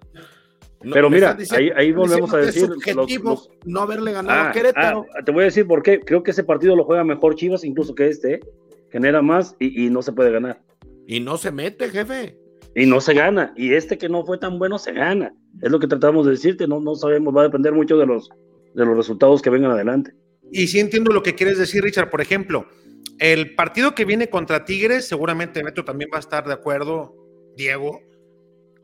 No- Pero mira, diciendo- ahí, ahí volvemos a decir. los- subjetivo los- no haberle ganado Ah, a Querétaro. ah, te voy a decir por qué. Creo que ese partido lo juega mejor Chivas, incluso que este. ¿eh? Genera más y, y no se puede ganar. Y no se mete, jefe. Y no se gana. Y este que no fue tan bueno se gana. Es lo que tratamos de decirte. No, no sabemos, va a depender mucho de los, de los resultados que vengan adelante. Y sí entiendo lo que quieres decir, Richard. Por ejemplo, el partido que viene contra Tigres, seguramente Beto también va a estar de acuerdo, Diego.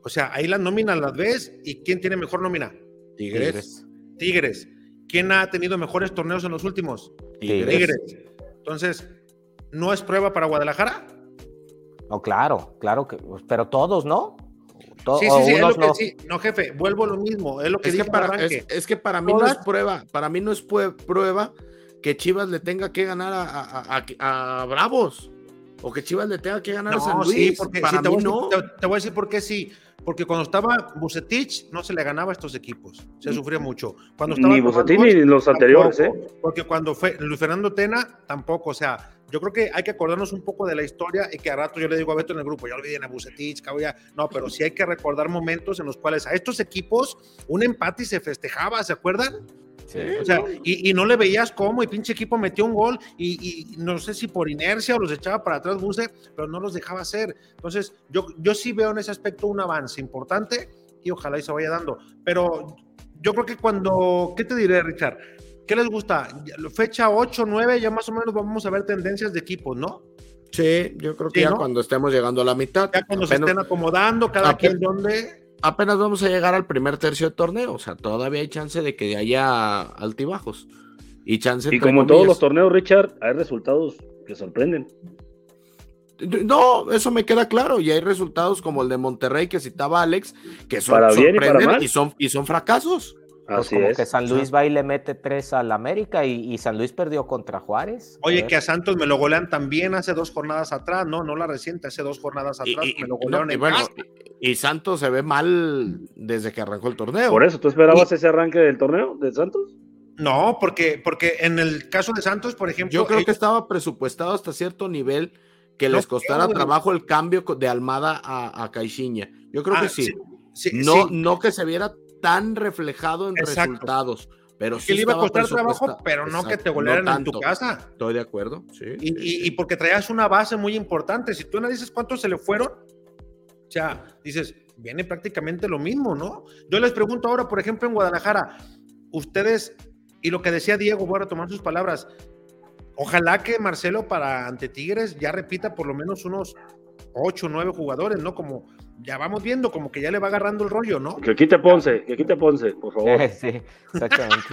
O sea, ahí las nóminas las ves y ¿quién tiene mejor nómina? Tigres. Tigres. ¿Quién ha tenido mejores torneos en los últimos? Tigres. Tigres. Entonces, ¿no es prueba para Guadalajara? No, claro, claro que, pues, pero todos, ¿no? To- Sí, sí, sí, es lo unos que no. sí. No, jefe, vuelvo a lo mismo. Es lo que Es que, dije para, para es, es que para mí no es prueba. Para mí no es prueba que Chivas le tenga que ganar a, a- a- a Bravos. O que Chivas le tenga que ganar a San No, Luis. sí, porque para sí, te, mí voy no. te voy a decir por qué sí. Porque cuando estaba Bucetich, no se le ganaba a estos equipos. Se sufría mucho. Cuando estaba Ni Bucetich ni los anteriores, ¿eh? tampoco, Porque cuando fue Luis Fernando Tena, tampoco. O sea, yo creo que hay que acordarnos un poco de la historia y que a rato yo le digo a Beto en el grupo, ya olviden a Bucetich, cabrón, ya. No, pero sí hay que recordar momentos en los cuales a estos equipos un empate y se festejaba, ¿se acuerdan? O sea, y, y no le veías cómo, y pinche equipo metió un gol, y, y no sé si por inercia o los echaba para atrás Buse, pero no los dejaba hacer. Entonces, yo, yo sí veo en ese aspecto un avance importante y ojalá y se vaya dando. Pero yo creo que cuando, ¿qué te diré, Richard? ¿Qué les gusta? Fecha 8, 9, ya más o menos vamos a ver tendencias de equipos, ¿no? Sí, yo creo que Sí, ya ¿no? cuando estemos llegando a la mitad. Ya cuando se estén acomodando, cada quien donde. Apenas vamos a llegar al primer tercio de torneo. O sea, todavía hay chance de que haya altibajos. Y chance Y como en todos los torneos, Richard, hay resultados que sorprenden. No, eso me queda claro. Y hay resultados como el de Monterrey que citaba Alex, que son, Para bien y para sorprenden mal. y son, y son fracasos. Pues Así como es. que San Luis va y le mete tres al América y, y San Luis perdió contra Juárez. Oye, que a Santos me lo golean también hace dos jornadas atrás, no, no la reciente, hace dos jornadas atrás y- me lo no, golearon y en bueno, casa. y- Santos se ve mal desde que arrancó el torneo. Por eso, ¿tú esperabas ese arranque del torneo de Santos? No, porque, porque en el caso de Santos, por ejemplo, Yo creo que estaba presupuestado hasta cierto nivel que No les costara creo, trabajo el cambio de Almada a, a Caixinha. Yo creo Ah, que sí. sí. no, no que se viera tan reflejado en resultados. Pero que le iba a costar trabajo, pero no que te golearan en tu casa. Estoy de acuerdo. Sí, y, y, porque traías una base muy importante. Si tú analizas cuántos se le fueron, o sea, dices, viene prácticamente lo mismo, ¿no? Yo les pregunto ahora, por ejemplo, en Guadalajara, ustedes, y lo que decía Diego, voy a retomar sus palabras, ojalá que Marcelo para ante Tigres ya repita por lo menos unos ocho o nueve jugadores, ¿no? Como ya vamos viendo, como que ya le va agarrando el rollo, ¿no? Que quite Ponce, que quite Ponce, por favor. Sí, exactamente.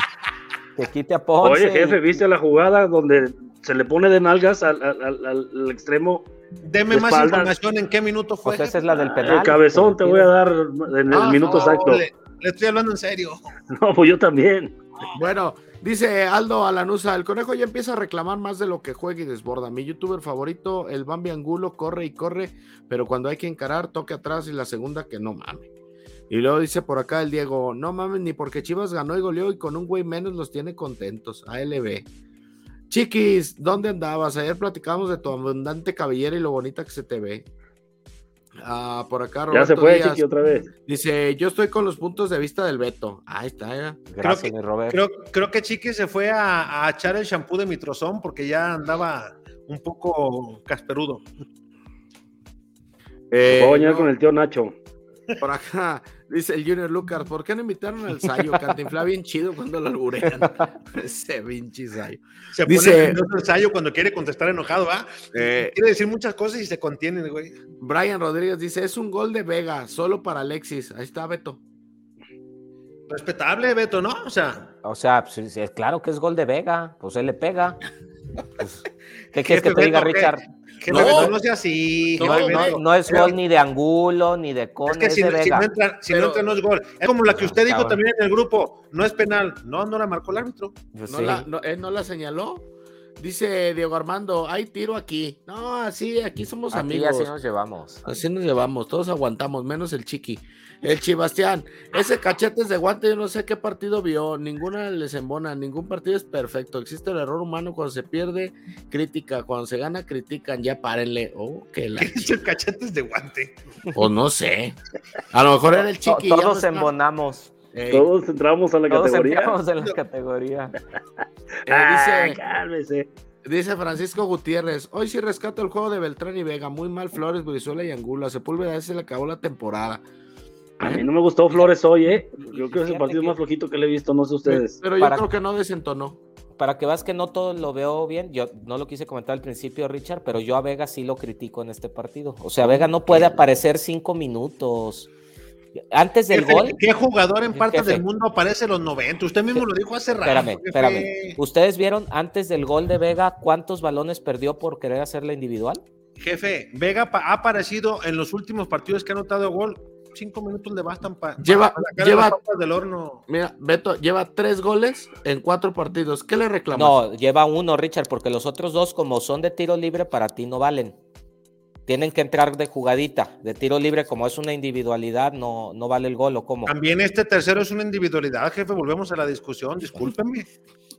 que quite a Ponce. Oye, jefe, ¿viste la jugada donde se le pone de nalgas al, al, al, extremo? Deme más información en qué minuto fue. Pues esa es la del penal. El cabezón te voy a dar en el ah, minuto exacto. Le, le estoy hablando en serio. No, pues yo también. Bueno, Dice Aldo Alanusa, el conejo ya empieza a reclamar más de lo que juega y desborda. Mi youtuber favorito, el Bambi Angulo, corre y corre, pero cuando hay que encarar, toque atrás y la segunda que no mame. Y luego dice por acá el Diego, no mames, ni porque Chivas ganó y goleó y con un güey menos los tiene contentos. ALB. Chiquis, ¿dónde andabas? Ayer platicábamos de tu abundante cabellera y lo bonita que se te ve. Ah, por acá, Roberto Ya se fue, Chiqui, otra vez. Dice, yo estoy con los puntos de vista del Beto. Ahí está, ya. Gracias, creo que, Robert. Creo, creo, que Chiqui se fue a, a echar el shampoo de mitrozón porque ya andaba un poco casperudo. Eh, voy a con el tío Nacho. Por acá, dice el Junior Lucas, ¿por qué no invitaron al Sayo? Cantinfla bien chido cuando lo alburean. Ese pinche Sayo. Se dice, pone el Sayo cuando quiere contestar enojado, ¿va? Eh, quiere decir muchas cosas y se contiene, güey. Brian Rodríguez dice, es un gol de Vega, solo para Alexis. Ahí está Beto. Respetable, Beto, ¿no? O sea. O sea, pues, claro que es gol de Vega, pues él le pega. Pues, ¿Qué quieres que te diga, Richard? Que no, no, sea así. No, es gol ni de Angulo, ni de Cone, es que si, no entra, si no entra, no es gol. Es como la que usted dijo también en el grupo, no es penal. No, no la marcó el árbitro. no, la, él no la señaló. Dice Diego Armando, hay tiro aquí. No, así, aquí somos amigos. Así nos llevamos. Así nos llevamos, todos aguantamos, menos el chiqui. El Chibastián, ese cachetes de guante, yo no sé qué partido vio, ninguna les embona, ningún partido es perfecto. Existe el error humano cuando se pierde, crítica, cuando se gana, critican, ya párenle. Oh, que la ¿Qué cachetes de guante? O no sé. A lo mejor era el chiqui. Todos embonamos. Todos entramos a la Todos categoría. Entramos en la categoría. Eh, ah, dice, cálmese. Dice Francisco Gutiérrez, hoy sí rescato el juego de Beltrán y Vega, muy mal Flores, Brizuela y Angula, Sepúlveda se le acabó la temporada. A mí no me gustó Flores hoy, ¿eh? Yo creo que es el partido más flojito que le he visto, no sé ustedes. Pero yo creo que no desentonó. Para que veas que no todo lo veo bien, yo no lo quise comentar al principio, Richard, pero yo a Vega sí lo critico en este partido. O sea, Vega no puede aparecer cinco minutos. Antes del gol. ¿Qué jugador en parte del mundo aparece en los 90? Usted mismo lo dijo hace rato. Espérame, espérame. ¿Ustedes vieron antes del gol de Vega cuántos balones perdió por querer hacerla individual? Jefe, Vega ha aparecido en los últimos partidos que ha anotado gol cinco minutos le bastan para lleva, lleva del horno. Mira, Beto, lleva tres goles en cuatro partidos. ¿Qué le reclamas? No, lleva uno, Richard, porque los otros dos, como son de tiro libre, para ti no valen. Tienen que entrar de jugadita, de tiro libre, como es una individualidad, no, no vale el gol o cómo. También este tercero es una individualidad, jefe, volvemos a la discusión, discúlpenme.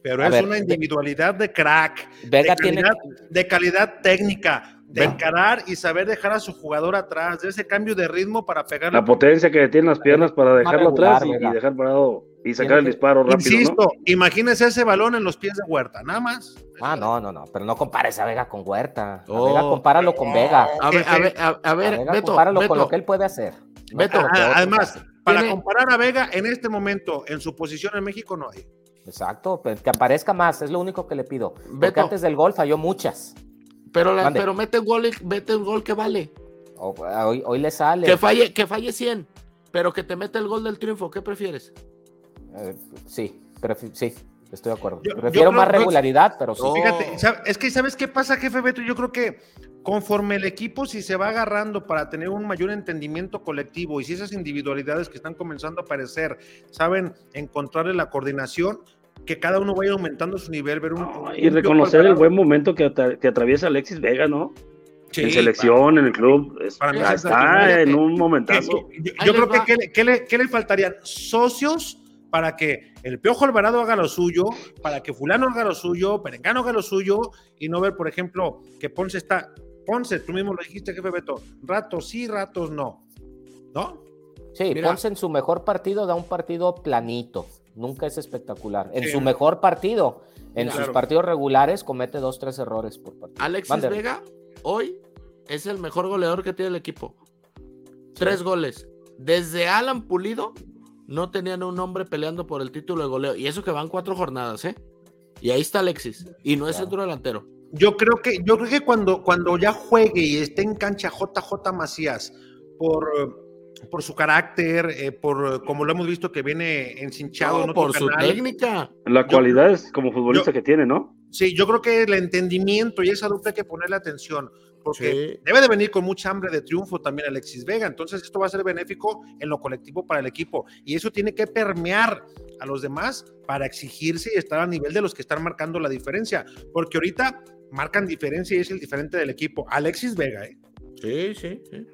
Pero es una individualidad de crack, Vega de, calidad, tiene... de calidad técnica, de encarar y saber dejar a su jugador atrás, de ese cambio de ritmo para pegar. La potencia que tiene las piernas para dejarlo atrás y, dejar parado y sacar el disparo rápido. Insisto, imagínese ese balón en los pies de Huerta, nada más. Ah, no, no, no, pero no compares a Vega con Huerta. A Vega compáralo con Vega. A ver, a ver, a, ver, Beto, compáralo con lo que él puede hacer. Beto, además, para comparar a Vega en este momento, en su posición en México, no hay. Exacto, pues, que aparezca más, es lo único que le pido. Porque antes del gol falló muchas. Pero, pero mete un gol, mete un gol que vale. hoy, hoy, le sale. Que falle, que falle 100, pero que te mete el gol del triunfo. ¿Qué prefieres? Eh, sí, sí, estoy de acuerdo. Prefiero más regularidad, pero sí. Fíjate, es que ¿sabes qué pasa, jefe Beto? Yo creo que conforme el equipo, si se va agarrando para tener un mayor entendimiento colectivo y si esas individualidades que están comenzando a aparecer saben encontrarle la coordinación, que cada uno vaya aumentando su nivel, ver un... y reconocer el buen momento que, atraviesa Alexis Vega, ¿no? en selección, en el club, está en un momentazo. Yo, creo que ¿qué le, ¿qué le, faltarían? Socios para que el Piojo Alvarado haga lo suyo, para que Fulano haga lo suyo, Perengano haga lo suyo, y no ver, por ejemplo, que Ponce está, Ponce, tú mismo lo dijiste, jefe Beto, ratos sí, ratos no, ¿no? Sí, Ponce en su mejor partido da un partido planito, nunca es espectacular. En su mejor partido, en sus partidos regulares, comete dos, tres errores por partido. Alexis Vega, hoy es el mejor goleador que tiene el equipo. Tres goles. Desde Alan Pulido no tenían un hombre peleando por el título de goleo. Y eso que van cuatro jornadas, ¿eh? Y ahí está Alexis. Y no es centro delantero. Yo creo que, yo creo que cuando, cuando ya juegue y esté en cancha JJ Macías por, por su carácter, eh, por como lo hemos visto que viene encinchado. No, por su técnica. La cualidad es como futbolista que tiene, ¿no? Sí, yo creo que el entendimiento y esa dupla hay que ponerle atención porque debe de venir con mucha hambre de triunfo también Alexis Vega, entonces esto va a ser benéfico en lo colectivo para el equipo y eso tiene que permear a los demás para exigirse y estar a nivel de los que están marcando la diferencia, porque ahorita marcan diferencia y es el diferente del equipo. Alexis Vega, ¿eh? Sí, sí, sí.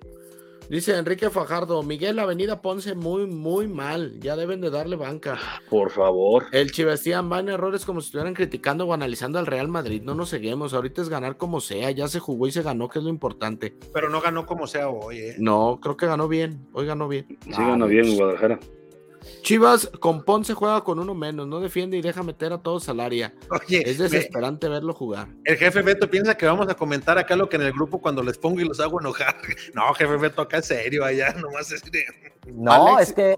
Dice Enrique Fajardo, Miguel Avenida Ponce muy, muy mal. Ya deben de darle banca. Por favor. El Chivestián va en errores como si estuvieran criticando o analizando al Real Madrid. No nos seguimos. Ahorita es ganar como sea. Ya se jugó y se ganó, que es lo importante. Pero no ganó como sea hoy, ¿eh? No, creo que ganó bien. Hoy ganó bien. Sí, ganó bien en Guadalajara. Chivas con Ponce juega con uno menos, no defiende y deja meter a todos al área. Oye, es desesperante verlo jugar. El jefe Beto piensa que vamos a comentar acá lo que en el grupo cuando les pongo y los hago enojar. No, jefe Beto, acá es serio, allá nomás es No, es que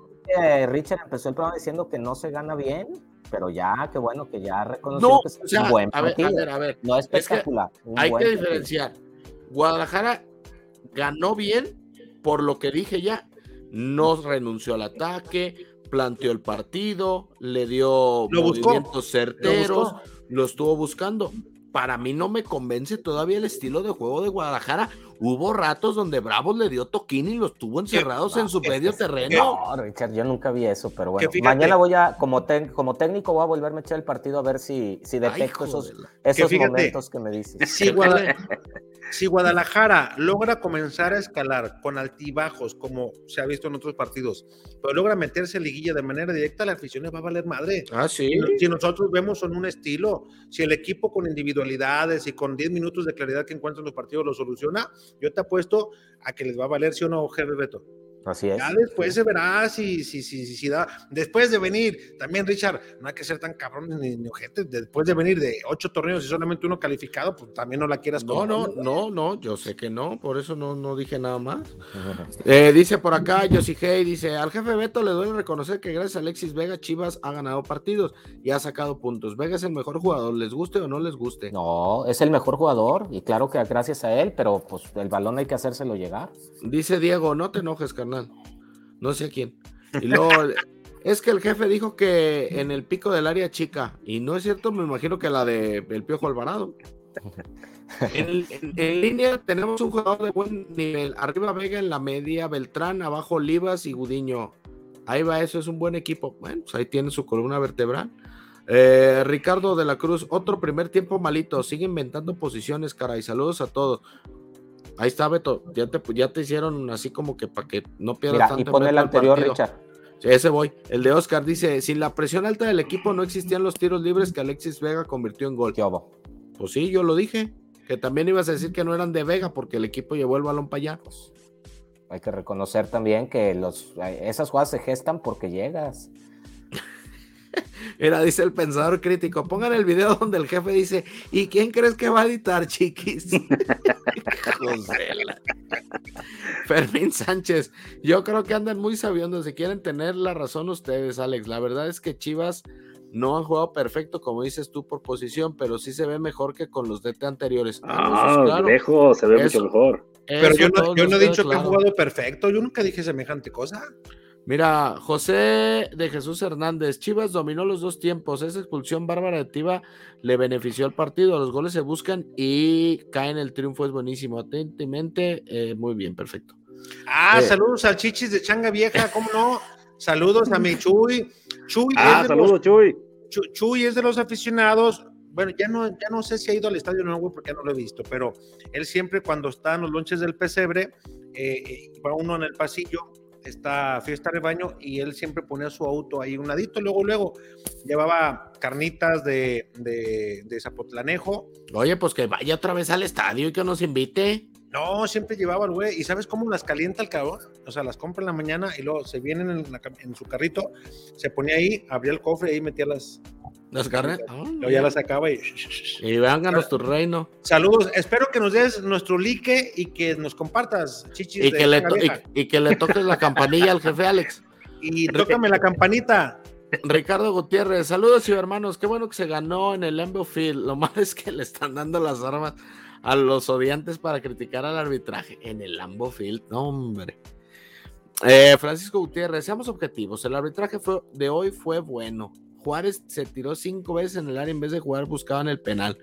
Richard empezó el programa diciendo que no se gana bien, pero ya, qué bueno que ya reconoció que es un buen partido. A ver, a ver, No es espectacular. hay que diferenciar. Guadalajara ganó bien por lo que dije ya. No renunció al ataque, planteó el partido, le dio movimientos certeros, lo, estuvo buscando. Para mí no me convence todavía el estilo de juego de Guadalajara. Hubo ratos donde Bravos le dio toquín y los tuvo encerrados en su medio terreno. No, Richard, yo nunca vi eso, pero bueno. Mañana voy a, como, como técnico, voy a volverme a echar el partido a ver si, si detecto esos, esos momentos que me dices. Sí, si Guadalajara logra comenzar a escalar con altibajos, como se ha visto en otros partidos, pero logra meterse en liguilla de manera directa, la afición va a valer madre. Ah, sí. Si, nosotros vemos en un estilo, si el equipo con individualidades y con 10 minutos de claridad que encuentra en los partidos lo soluciona, yo te apuesto a que les va a valer, sí o no, Jefe Beto. Así es. Ya después se verá si, si, si, si, da. Después de venir, también Richard, no hay que ser tan cabrón ni, ni ojete. Después de venir de ocho torneos y solamente uno calificado, pues también no la quieras No, no, no, no, yo sé que no, por eso no, no dije nada más. Eh, dice por acá Josie Hey, dice: Al jefe Beto le duele reconocer que gracias a Alexis Vega, Chivas ha ganado partidos y ha sacado puntos. Vega es el mejor jugador, les guste o no les guste. No, es el mejor jugador y claro que gracias a él, pero pues el balón hay que hacérselo llegar. Dice Diego: No te enojes, carnal no sé a quién. Y luego, es que el jefe dijo que en el pico del área chica, y no es cierto, me imagino que la de el Piojo Alvarado. En, línea tenemos un jugador de buen nivel. Arriba Vega en la media, Beltrán, abajo Olivas y Gudiño. Ahí va, eso es un buen equipo. Bueno, pues ahí tiene su columna vertebral. Eh, Ricardo de la Cruz, otro primer tiempo malito. Sigue inventando posiciones, caray. Saludos a todos. Ahí está, Beto. Ya te, ya te hicieron así como que para que no pierdas tanto. Y pone el anterior, Richard. ese voy. El de Oscar dice: Sin la presión alta del equipo no existían los tiros libres que Alexis Vega convirtió en gol. Pues sí, yo lo dije. Que también ibas a decir que no eran de Vega porque el equipo llevó el balón para allá. Pues, hay que reconocer también que los, esas jugadas se gestan porque llegas. Era, dice el pensador crítico, pongan el video donde el jefe dice, ¿y quién crees que va a editar, chiquis? Fermín Sánchez, yo creo que andan muy sabiendo, si quieren tener la razón ustedes, Alex. La verdad es que Chivas no han jugado perfecto, como dices tú, por posición, pero sí se ve mejor que con los DT anteriores. Ah, lejos, se ve mucho mejor. Pero yo no, yo no he dicho que han jugado perfecto, yo nunca dije semejante cosa. Mira, José de Jesús Hernández, Chivas dominó los dos tiempos. Esa expulsión bárbara de Tiva le benefició al partido. Los goles se buscan y caen. El triunfo es buenísimo. Atentamente, eh, muy bien, perfecto. Ah, eh, saludos al Chichis de Changa Vieja, ¿cómo no? Saludos a mi Chuy. Chuy ah, saludos, Chuy. Chuy es de los aficionados. Bueno, ya no, ya no sé si ha ido al estadio nuevo porque ya no lo he visto, pero él siempre cuando está en los lonches del pesebre, eh, va uno en el pasillo esta fiesta de baño y él siempre ponía su auto ahí un ladito, luego, luego llevaba carnitas de, de, Zapotlanejo. Oye, pues que vaya otra vez al estadio y que nos invite. No, siempre llevaba el güey. ¿Y sabes cómo las calienta el cabrón? O sea, las compra en la mañana y luego se vienen en, la en su carrito, se ponía ahí, abría el cofre y ahí metía las. Las carnes. Luego ya las sacaba y. Y vénganos tu reino. Saludos. Espero que nos des nuestro like y que nos compartas, chichis. Que, le y que le toques la campanilla al jefe Alex. Y tócame la campanita. Ricardo Gutiérrez, saludos y hermanos, qué bueno que se ganó en el Lambeau Field. Lo malo es que le están dando las armas a los odiantes para criticar al arbitraje en el Lambeau Field. No, hombre. Eh, Francisco Gutiérrez, seamos objetivos. El arbitraje fue- de hoy fue bueno. Juárez se tiró cinco veces en el área en vez de jugar, buscaban el penal.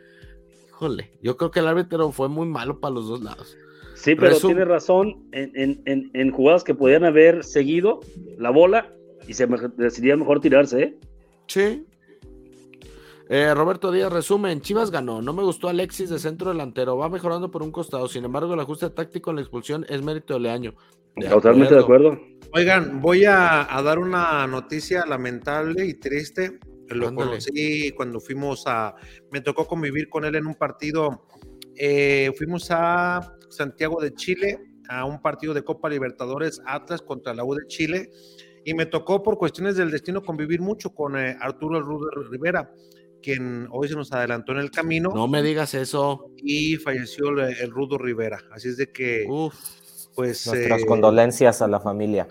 Híjole, yo creo que el árbitro fue muy malo para los dos lados. Sí, pero Resum- tiene razón en, en- en- en jugadas que podían haber seguido la bola y se me- decidía mejor tirarse, ¿eh? Sí. Eh, Roberto Díaz, resumen, Chivas ganó, no me gustó Alexis de centro delantero, va mejorando por un costado, sin embargo el ajuste táctico en la expulsión es mérito de Leaño. Totalmente de acuerdo. Oigan, voy a, a dar una noticia lamentable y triste. Lo Ándale. conocí cuando fuimos a. Me tocó convivir con él en un partido. eh, fuimos a Santiago de Chile, a un partido de Copa Libertadores Atlas contra la U de Chile. Y me tocó por cuestiones del destino convivir mucho con eh, Arturo Rudo Rivera, quien hoy se nos adelantó en el camino. No me digas eso. Y falleció el, el Rudo Rivera. Así es de que. Pues. Nuestras eh, condolencias a la familia.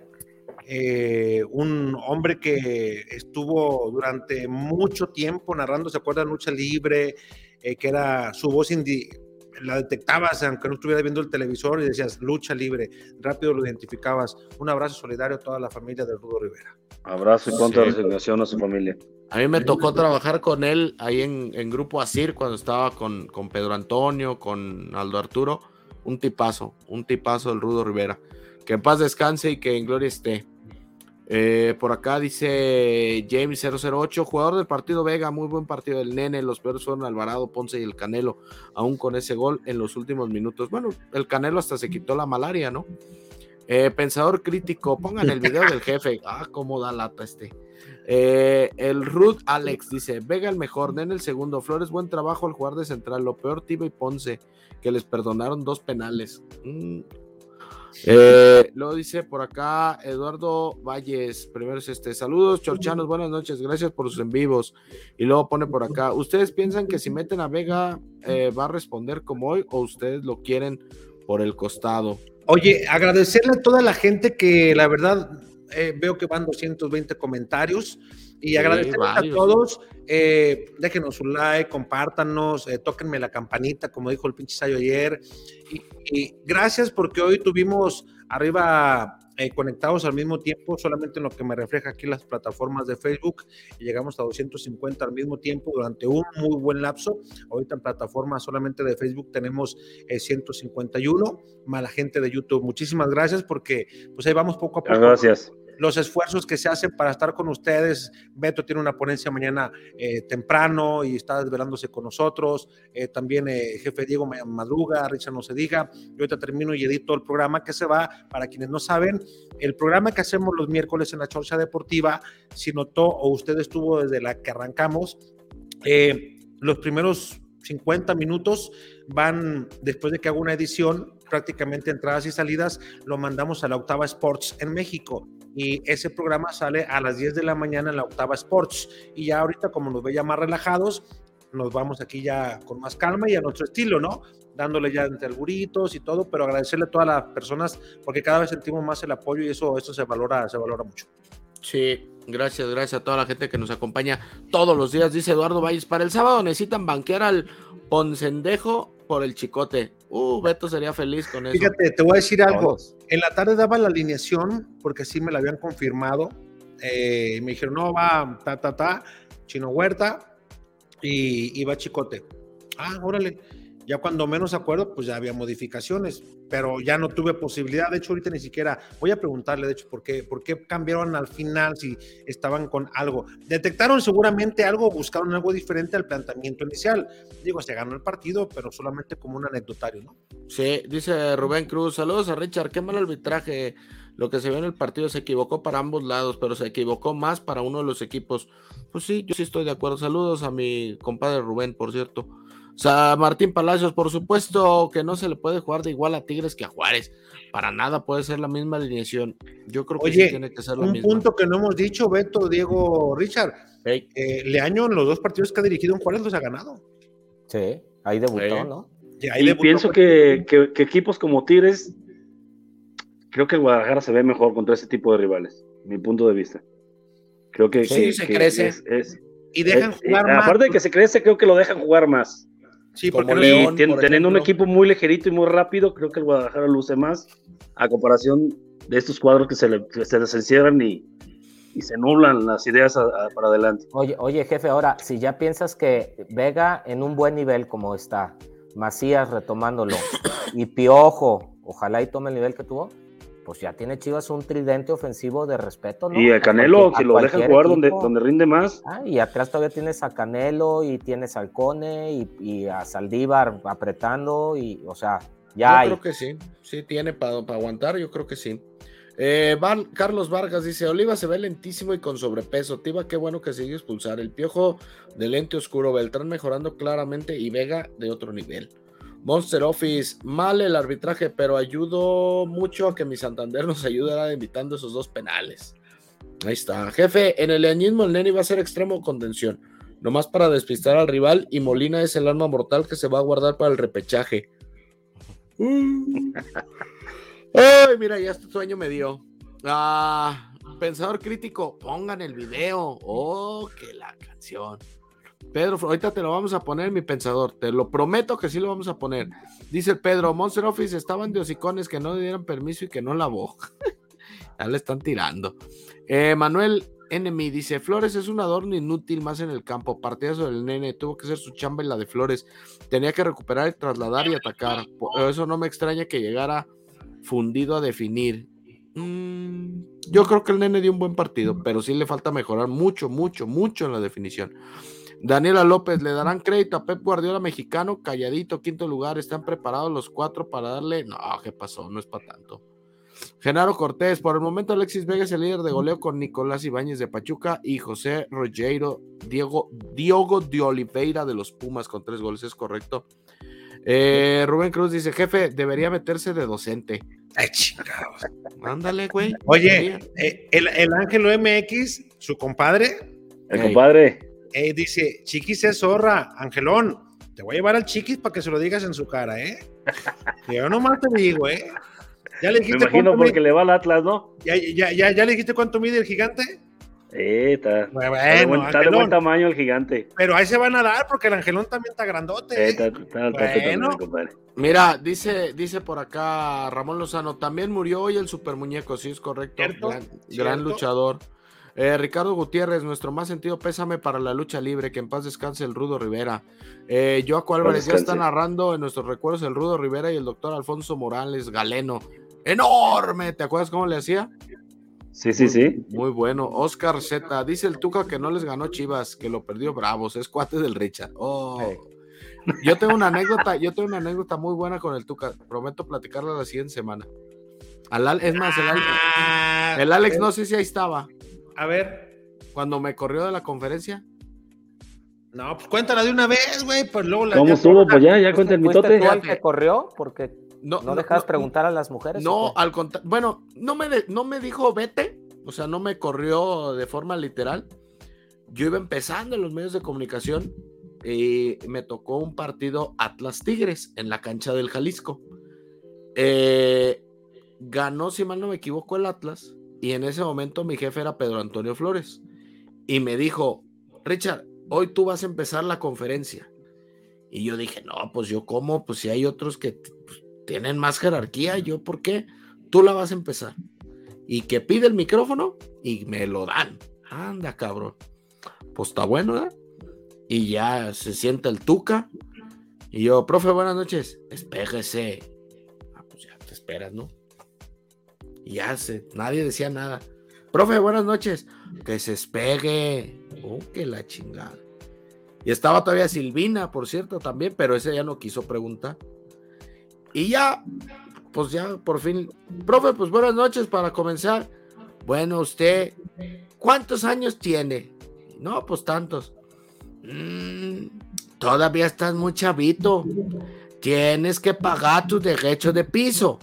Eh, un hombre que estuvo durante mucho tiempo narrando, ¿se acuerdan? Lucha libre, eh, que era su voz, indi- la detectabas aunque no estuvieras viendo el televisor y decías lucha libre, rápido lo identificabas. Un abrazo solidario a toda la familia de Rudo Rivera. Abrazo y contra Sí. resignación a su familia. A mí me tocó trabajar con él ahí en, en Grupo Asir cuando estaba con, con Pedro Antonio, con Aldo Arturo. Un tipazo, un tipazo del Rudo Rivera. Que en paz descanse y que en gloria esté. Eh, por acá dice James 008, jugador del partido Vega, muy buen partido del nene. Los peores fueron Alvarado, Ponce y el Canelo, aún con ese gol en los últimos minutos. Bueno, el Canelo hasta se quitó la malaria, ¿no? Eh, pensador crítico, pongan el video del jefe. Ah, cómo da lata este. Eh, el Ruth Alex dice: Vega el mejor, Nene el segundo. Flores, buen trabajo al jugar de central. Lo peor, Tiba y Ponce, que les perdonaron dos penales. Mm. Eh, luego dice por acá Eduardo Valles, primero es este, saludos chorchanos, buenas noches, gracias por sus en vivos. Y luego pone por acá, ¿ustedes piensan que si meten a Vega eh, va a responder como hoy o ustedes lo quieren por el costado? Oye, agradecerle a toda la gente que la verdad eh, veo que van 220 comentarios y Sí, agradecerles a todos. eh, déjenos un like, compártanos, eh, tóquenme la campanita, como dijo el pinche Sayo ayer. Y, y gracias porque hoy tuvimos arriba eh, conectados al mismo tiempo, solamente en lo que me refleja aquí las plataformas de Facebook, y llegamos a 250 al mismo tiempo durante un muy buen lapso. Ahorita en plataformas solamente de Facebook tenemos eh, 151, más la gente de YouTube. Muchísimas gracias porque pues ahí vamos poco a poco. Gracias. Los esfuerzos que se hacen para estar con ustedes. Beto tiene una ponencia mañana eh, temprano y está desvelándose con nosotros. Eh, también eh, jefe Diego Ma- Madruga, Richard no se diga. Yo ahorita termino y edito el programa que se va. Para quienes no saben, el programa que hacemos los miércoles en la Chorcha Deportiva, si notó o usted estuvo desde la que arrancamos, eh, los primeros 50 minutos van, después de que hago una edición, prácticamente entradas y salidas, lo mandamos a la Octava Sports en México. Y ese programa sale a las 10 de la mañana en la Octava Sports. Y ya ahorita, como nos ve ya más relajados, nos vamos aquí ya con más calma y a nuestro estilo, ¿no? Dándole ya entre alburitos y todo, pero agradecerle a todas las personas porque cada vez sentimos más el apoyo y eso, eso se valora, se valora mucho. Sí, gracias, gracias a toda la gente que nos acompaña todos los días, dice Eduardo Valles. Para el sábado necesitan banquear al Poncendejo por el chicote. Uh, Beto sería feliz con eso. Fíjate, te voy a decir algo. En la tarde daba la alineación, porque sí me la habían confirmado. Eh, me dijeron, no, va, ta, ta, ta, Chino Huerta y, y va Chicote. Ah, órale. Ya cuando menos acuerdo, pues ya había modificaciones, pero ya no tuve posibilidad. De hecho, ahorita ni siquiera voy a preguntarle, de hecho, por qué, por qué cambiaron al final si estaban con algo. Detectaron seguramente algo, buscaron algo diferente al planteamiento inicial. Digo, se ganó el partido, pero solamente como un anecdotario, ¿no? Sí, dice Rubén Cruz, saludos a Richard, qué mal arbitraje. Lo que se vio en el partido se equivocó para ambos lados, pero se equivocó más para uno de los equipos. Pues sí, yo sí estoy de acuerdo. Saludos a mi compadre Rubén, por cierto. O sea, Martín Palacios, por supuesto que no se le puede jugar de igual a Tigres que a Juárez. Para nada puede ser la misma alineación. Yo creo que Oye, sí tiene que ser la un misma. punto que no hemos dicho, Beto, Diego, Richard. Eh, Leaño en los dos partidos que ha dirigido en Juárez los ha ganado. Sí, ahí debutó, Sí. ¿no? Y ahí Y debutó pienso que, que- que equipos como Tigres, creo que Guadalajara se ve mejor contra ese tipo de rivales, mi punto de vista. Creo que, Sí, que- se que crece. es- es- Y dejan es- jugar eh, más. Aparte de que se crece, creo que lo dejan jugar más. Sí, Como porque no- León, por teniendo un equipo muy ligerito y muy rápido, creo que el Guadalajara luce más a comparación de estos cuadros que se, le, que se les encierran y, y se nublan las ideas a- a- para adelante. Oye, oye, jefe, ahora, si ya piensas que Vega en un buen nivel como está, Macías retomándolo y Piojo, ojalá y tome el nivel que tuvo, pues ya tiene Chivas un tridente ofensivo de respeto, ¿no? y A el Canelo, cualquier- si a lo cualquier jugar donde, donde rinde más, Ah, y atrás todavía tienes a Canelo y tienes al Cone y, y a Saldívar apretando y, o sea, ya yo hay. creo que sí, sí tiene para aguantar, yo creo que sí. Eh, Val- Carlos Vargas dice, Oliva se ve lentísimo y con sobrepeso. Tiva, qué bueno que sigue expulsar. El piojo de lente oscuro, Beltrán mejorando claramente y Vega de otro nivel. Monster Office, mal el arbitraje, pero ayudó mucho a que mi Santander nos ayudara evitando esos dos penales. Ahí está. Jefe, en el leañismo el Neni va a ser extremo contención. Nomás para despistar al rival y Molina es el arma mortal que se va a guardar para el repechaje. Mm. Ay, mira, ya este sueño me dio. Ah, pensador crítico, pongan el video. Oh, que la canción. Pedro, ahorita te lo vamos a poner, mi pensador. Te lo prometo que sí lo vamos a poner. Dice Pedro, Monster Office estaban de hocicones que no le dieran permiso y que no lavó. ya le están tirando. Eh, Manuel Enemy dice: Flores es un adorno inútil más en el campo. Partidazo del nene, tuvo que ser su chamba en la de Flores. Tenía que recuperar, trasladar y atacar. Eso no me extraña que llegara fundido a definir. Mm, yo creo que el nene dio un buen partido, pero sí le falta mejorar mucho, mucho, mucho en la definición. Daniela López, ¿le darán crédito a Pep Guardiola mexicano? Calladito, quinto lugar. ¿Están preparados los cuatro para darle? No, ¿qué pasó? No es para tanto. Genaro Cortés, por el momento Alexis Vega es el líder de goleo con Nicolás Ibáñez de Pachuca y José Rogero, Diego, Diogo de Oliveira de los Pumas con tres goles, es correcto. Eh, Rubén Cruz dice, jefe, debería meterse de docente. Ay, chingados. Ándale, güey. Oye, eh, el, el Ángelo MX, su compadre, el compadre. Eh, dice, Chiquis es zorra, Angelón, te voy a llevar al Chiquis para que se lo digas en su cara, ¿eh? Yo nomás te digo, ¿eh? ¿Ya le Me dijiste imagino cuánto porque mide? le va al Atlas, ¿no? ¿Ya, ya, ya, ya le dijiste cuánto mide el gigante? Eh, está, Bueno, está de buen, está de buen Angelón. tamaño el gigante. Pero ahí se van a dar porque el Angelón también está grandote. Eh, está, también, Bueno. Mira, dice, dice por acá Ramón Lozano, también murió hoy el super muñeco, sí es correcto, ¿Cierto? gran, ¿Cierto? gran luchador. Eh, Ricardo Gutiérrez, nuestro más sentido pésame para la lucha libre, que en paz descanse el Rudo Rivera. Eh, Joaco Álvarez ya está narrando en nuestros recuerdos el Rudo Rivera y el doctor Alfonso Morales Galeno. ¡Enorme! ¿Te acuerdas cómo le hacía? Sí, sí, sí. Muy bueno. Oscar Z, dice el Tuca que no les ganó Chivas, que lo perdió Bravos, es cuate del Richard. Oh. Yo tengo una anécdota, yo tengo una anécdota muy buena con el Tuca. Prometo platicarla la siguiente semana. Al es más, el, el Alex no sé si ahí estaba. A ver. Cuando me corrió de la conferencia. No, pues cuéntala de una vez, güey, pues luego la ¿Cómo estuvo? Pues ya, ya cuenta el ¿Fuiste mitote. tú el que corrió? Porque No, no, no, dejas no, preguntar a las mujeres. No, al contrario. Bueno, no me, de- no me dijo vete, o sea, no me corrió de forma literal. Yo iba empezando en los medios de comunicación y me tocó un partido Atlas Tigres en la cancha del Jalisco. Eh, ganó, si mal no me equivoco, el Atlas y en ese momento mi jefe era Pedro Antonio Flores y me dijo, Richard, hoy tú vas a empezar la conferencia. Y yo dije, no, pues yo cómo, pues si hay otros que pues, tienen más jerarquía, yo por qué, tú la vas a empezar. Y que pide el micrófono y me lo dan. Anda, cabrón. Pues está bueno, ¿eh? Y ya se sienta el tuca. Y yo, profe, buenas noches. Espéjese. Ah, pues ya te esperas, ¿no? Y ya nadie decía nada. Profe, buenas noches. Que se espegue. Oh, que la chingada. Y estaba todavía Silvina, por cierto, también, pero ese ya no quiso preguntar. Y ya, pues ya por fin. Profe, pues buenas noches para comenzar. Bueno, usted, ¿cuántos años tiene? No, pues tantos. "Mm, todavía estás muy chavito. Tienes que pagar tu derecho de piso.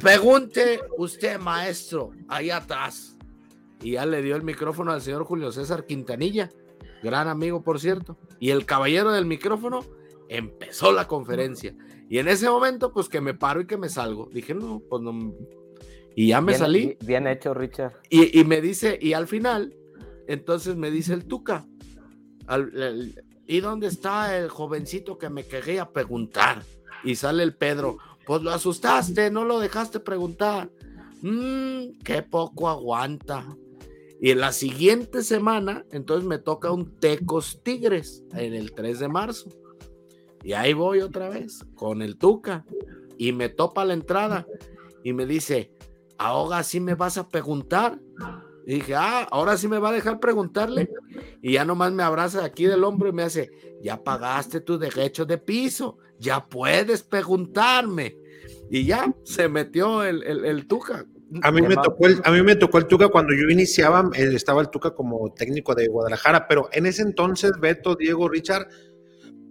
Pregunte usted, maestro, ahí atrás. Y ya le dio el micrófono al señor Julio César Quintanilla, gran amigo, por cierto. Y el caballero del micrófono empezó la conferencia. Y en ese momento, pues que me paro y que me salgo. Dije, no, pues no. Y ya me Bien- salí. Bien hecho, Richard. Y, y me dice, y al final, entonces me dice el Tuca, al- el- ¿y dónde está el jovencito que me quería preguntar? Y sale el Pedro, pues lo asustaste, no lo dejaste preguntar. Mmm, qué poco aguanta. Y en la siguiente semana, entonces me toca un Tecos Tigres en el 3 de marzo. Y ahí voy otra vez con el Tuca. Y me topa la entrada y me dice, ahora sí me vas a preguntar. Y dije, ah, ahora sí me va a dejar preguntarle. Y ya nomás me abraza aquí del hombro y me hace, ya pagaste tu derecho de piso, ya puedes preguntarme. Y ya se metió el, el, el Tuca. A mí, me tocó el, a mí me tocó el Tuca cuando yo iniciaba, eh, estaba el Tuca como técnico de Guadalajara, pero en ese entonces Beto, Diego, Richard,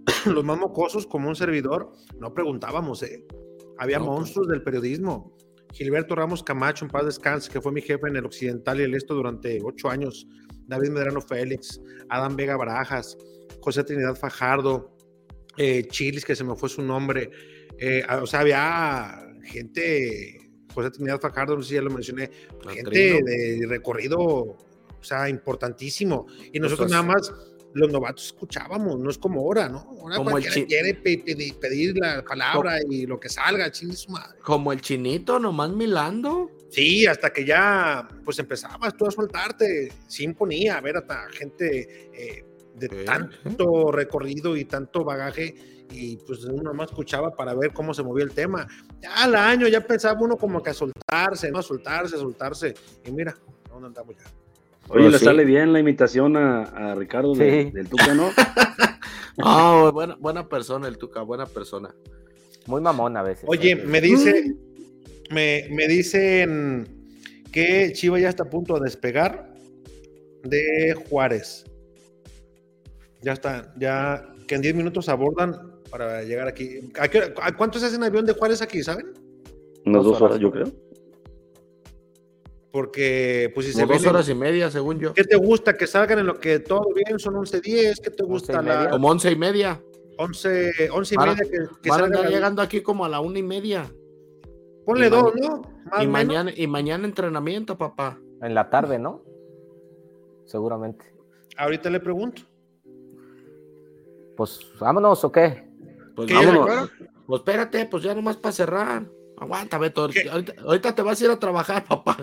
los más mocosos como un servidor, no preguntábamos, ¿eh? Había No, pues. monstruos del periodismo. Gilberto Ramos Camacho, en paz descanse, que fue mi jefe en el Occidental y el Esto durante ocho años. David Medrano Félix, Adán Vega Barajas, José Trinidad Fajardo, eh, Chilis, que se me fue su nombre. eh, o sea, había gente, José Trinidad Fajardo, no sé si ya lo mencioné, gente Trino. de recorrido, o sea, importantísimo. Y nosotros Pues, nada más, los novatos escuchábamos, no es como ahora, ¿no? Ahora Como el cualquiera chi- quiere pe- pe- pedir la palabra y lo que salga, chingue su madre. Como el chinito, nomás milando. Sí, hasta que ya, pues empezabas tú a soltarte, sí imponía, a ver hasta gente eh, de tanto recorrido y tanto bagaje, y pues uno más escuchaba para ver cómo se movía el tema. Ya al año ya pensaba uno como que a soltarse, ¿no? A soltarse, a soltarse, y mira, ¿dónde andamos ya? Oye, Pero le sí. sale bien la imitación a, a Ricardo de- del Tuca, ¿no? Ah, buena, buena persona el Tuca, buena persona. Muy mamón a veces. Oye, me dice, me, me dicen que Chiva ya está a punto de despegar de Juárez. Ya está, ya que en 10 minutos abordan para llegar aquí. ¿A, qué hora- a cuánto se hace en avión de Juárez aquí, saben? Unas dos horas, yo creo. Porque, pues si se dos vienen- horas y media, según yo. ¿Qué te gusta? Que salgan en lo que todo bien, son 11.10. ¿Qué te gusta? La Como once y media. 11, 11 y media que, que van salgan llegando aquí como a la una y media. Ponle Y dos, ¿no? Más y, mañana, y mañana entrenamiento, papá. En la tarde, ¿no? Seguramente. Ahorita le pregunto. Pues vámonos o qué? Pues ¿Qué, vámonos. Pues espérate, pues ya nomás para cerrar. Aguanta, Beto. Ahorita, ahorita te vas a ir a trabajar, papá.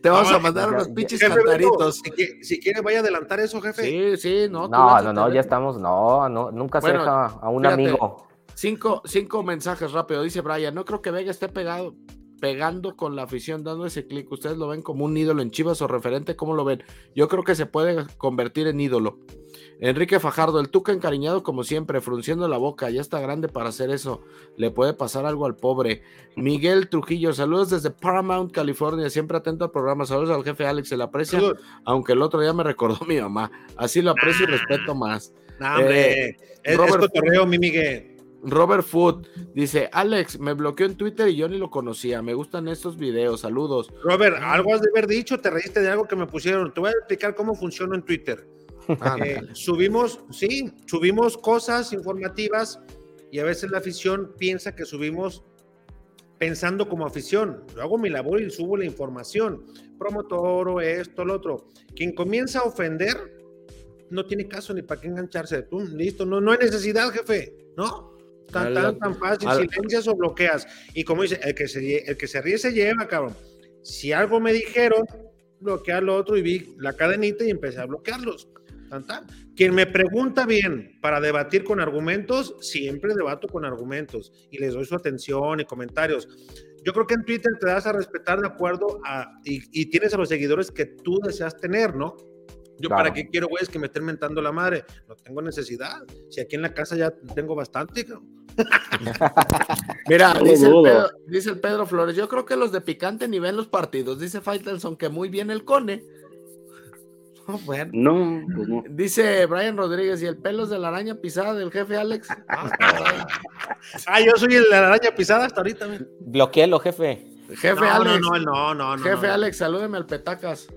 Te vamos a mandar ya- unos pinches cantaritos. Si, qui- si quiere, vaya a adelantar eso, jefe. Sí, sí, no. No, no, no, Beto. ya estamos. No, no, nunca se Bueno, deja a un fíjate, amigo. Cinco, cinco mensajes rápido. Dice Brian, no creo que Vega esté pegado, pegando con la afición, dando ese clic. ¿Ustedes lo ven como un ídolo en Chivas o referente? ¿Cómo lo ven? Yo creo que se puede convertir en ídolo. Enrique Fajardo, el Tuca encariñado como siempre, frunciendo la boca, ya está grande para hacer eso. Le puede pasar algo al pobre. Miguel Trujillo, saludos desde Paramount, California, siempre atento al programa. Saludos al jefe Alex, se le aprecia, aunque el otro día me recordó mi mamá. Así lo aprecio y respeto más. No, hombre. Eh, es, es Robert- cotorreo, mi Miguel. Robert Food dice: Alex, me bloqueó en Twitter y yo ni lo conocía. Me gustan estos videos. Saludos. Robert, algo has de haber dicho, te reíste de algo que me pusieron. Te voy a explicar cómo funciona en Twitter. Ah, Eh, subimos, sí, subimos cosas informativas y a veces la afición piensa que subimos pensando como afición. Yo hago mi labor y subo la información. Promotor o esto, lo otro. Quien comienza a ofender no tiene caso ni para qué engancharse. Tú, listo, no, no hay necesidad, jefe, ¿no? Tan, Al- tan, tan fácil, al- silencias o bloqueas. Y como dice, el que se, el que se ríe se lleva, cabrón. Si algo me dijeron, bloquear lo otro y vi la cadenita y empecé a bloquearlos. Tan, tan. Quien me pregunta bien para debatir con argumentos, siempre debato con argumentos y les doy su atención y comentarios. Yo creo que en Twitter te das a respetar de acuerdo a, y, y tienes a los seguidores que tú deseas tener, ¿no? Yo Claro. para qué quiero, güeyes, que me estén mentando la madre. No tengo necesidad. Si aquí en la casa ya tengo bastante. Mira, No lo dice el. Pedro, dice el Pedro Flores: Yo creo que los de picante ni ven los partidos. Dice Faitelson que muy bien el Cone. bueno. No, pues no. Dice Brian Rodríguez, ¿y el pelo es de la araña pisada del jefe Alex? Ah, yo soy el de la araña pisada hasta ahorita. mira. Bloqueelo, jefe. Jefe No, Alex. no, no, no, no, Jefe no. Alex, salúdeme al Petacas.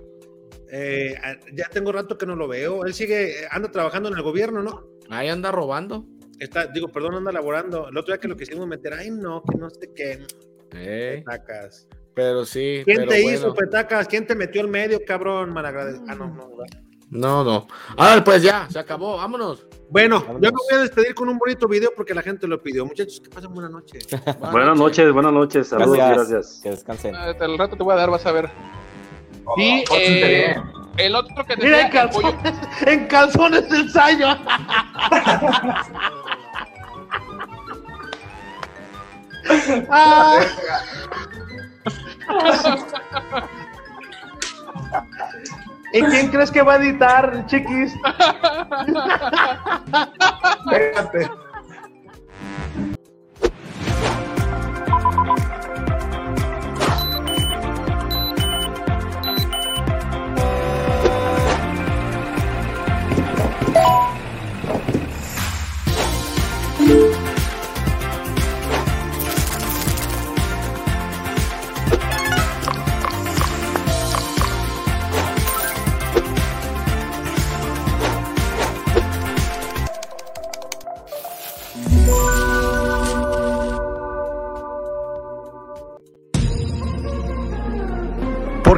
Eh, ya tengo rato que no lo veo. Él sigue, anda trabajando en el gobierno, ¿no? Ahí anda robando. Está, digo, perdón, anda laborando. El otro día que lo quisimos meter, ay, no, que no sé qué. Petacas. Pero sí. ¿Quién pero te bueno. hizo, Petacas? ¿Quién te metió el medio, cabrón? Malagradecido. Ah, no, no. No, no. A ver, pues ya, se acabó, vámonos. Bueno, yo me voy a despedir con un bonito video porque la gente lo pidió. Muchachos, que pasen buena noche. Buenas noches, buenas noches. Saludos, gracias. Que descansen. Ah, Al rato te voy a dar, vas a ver. Y pórtate eh, el otro que Mira, decía, en calzones, en calzones del ensayo. Ah. ¿Y quién crees que va a editar, chiquis? Espérate.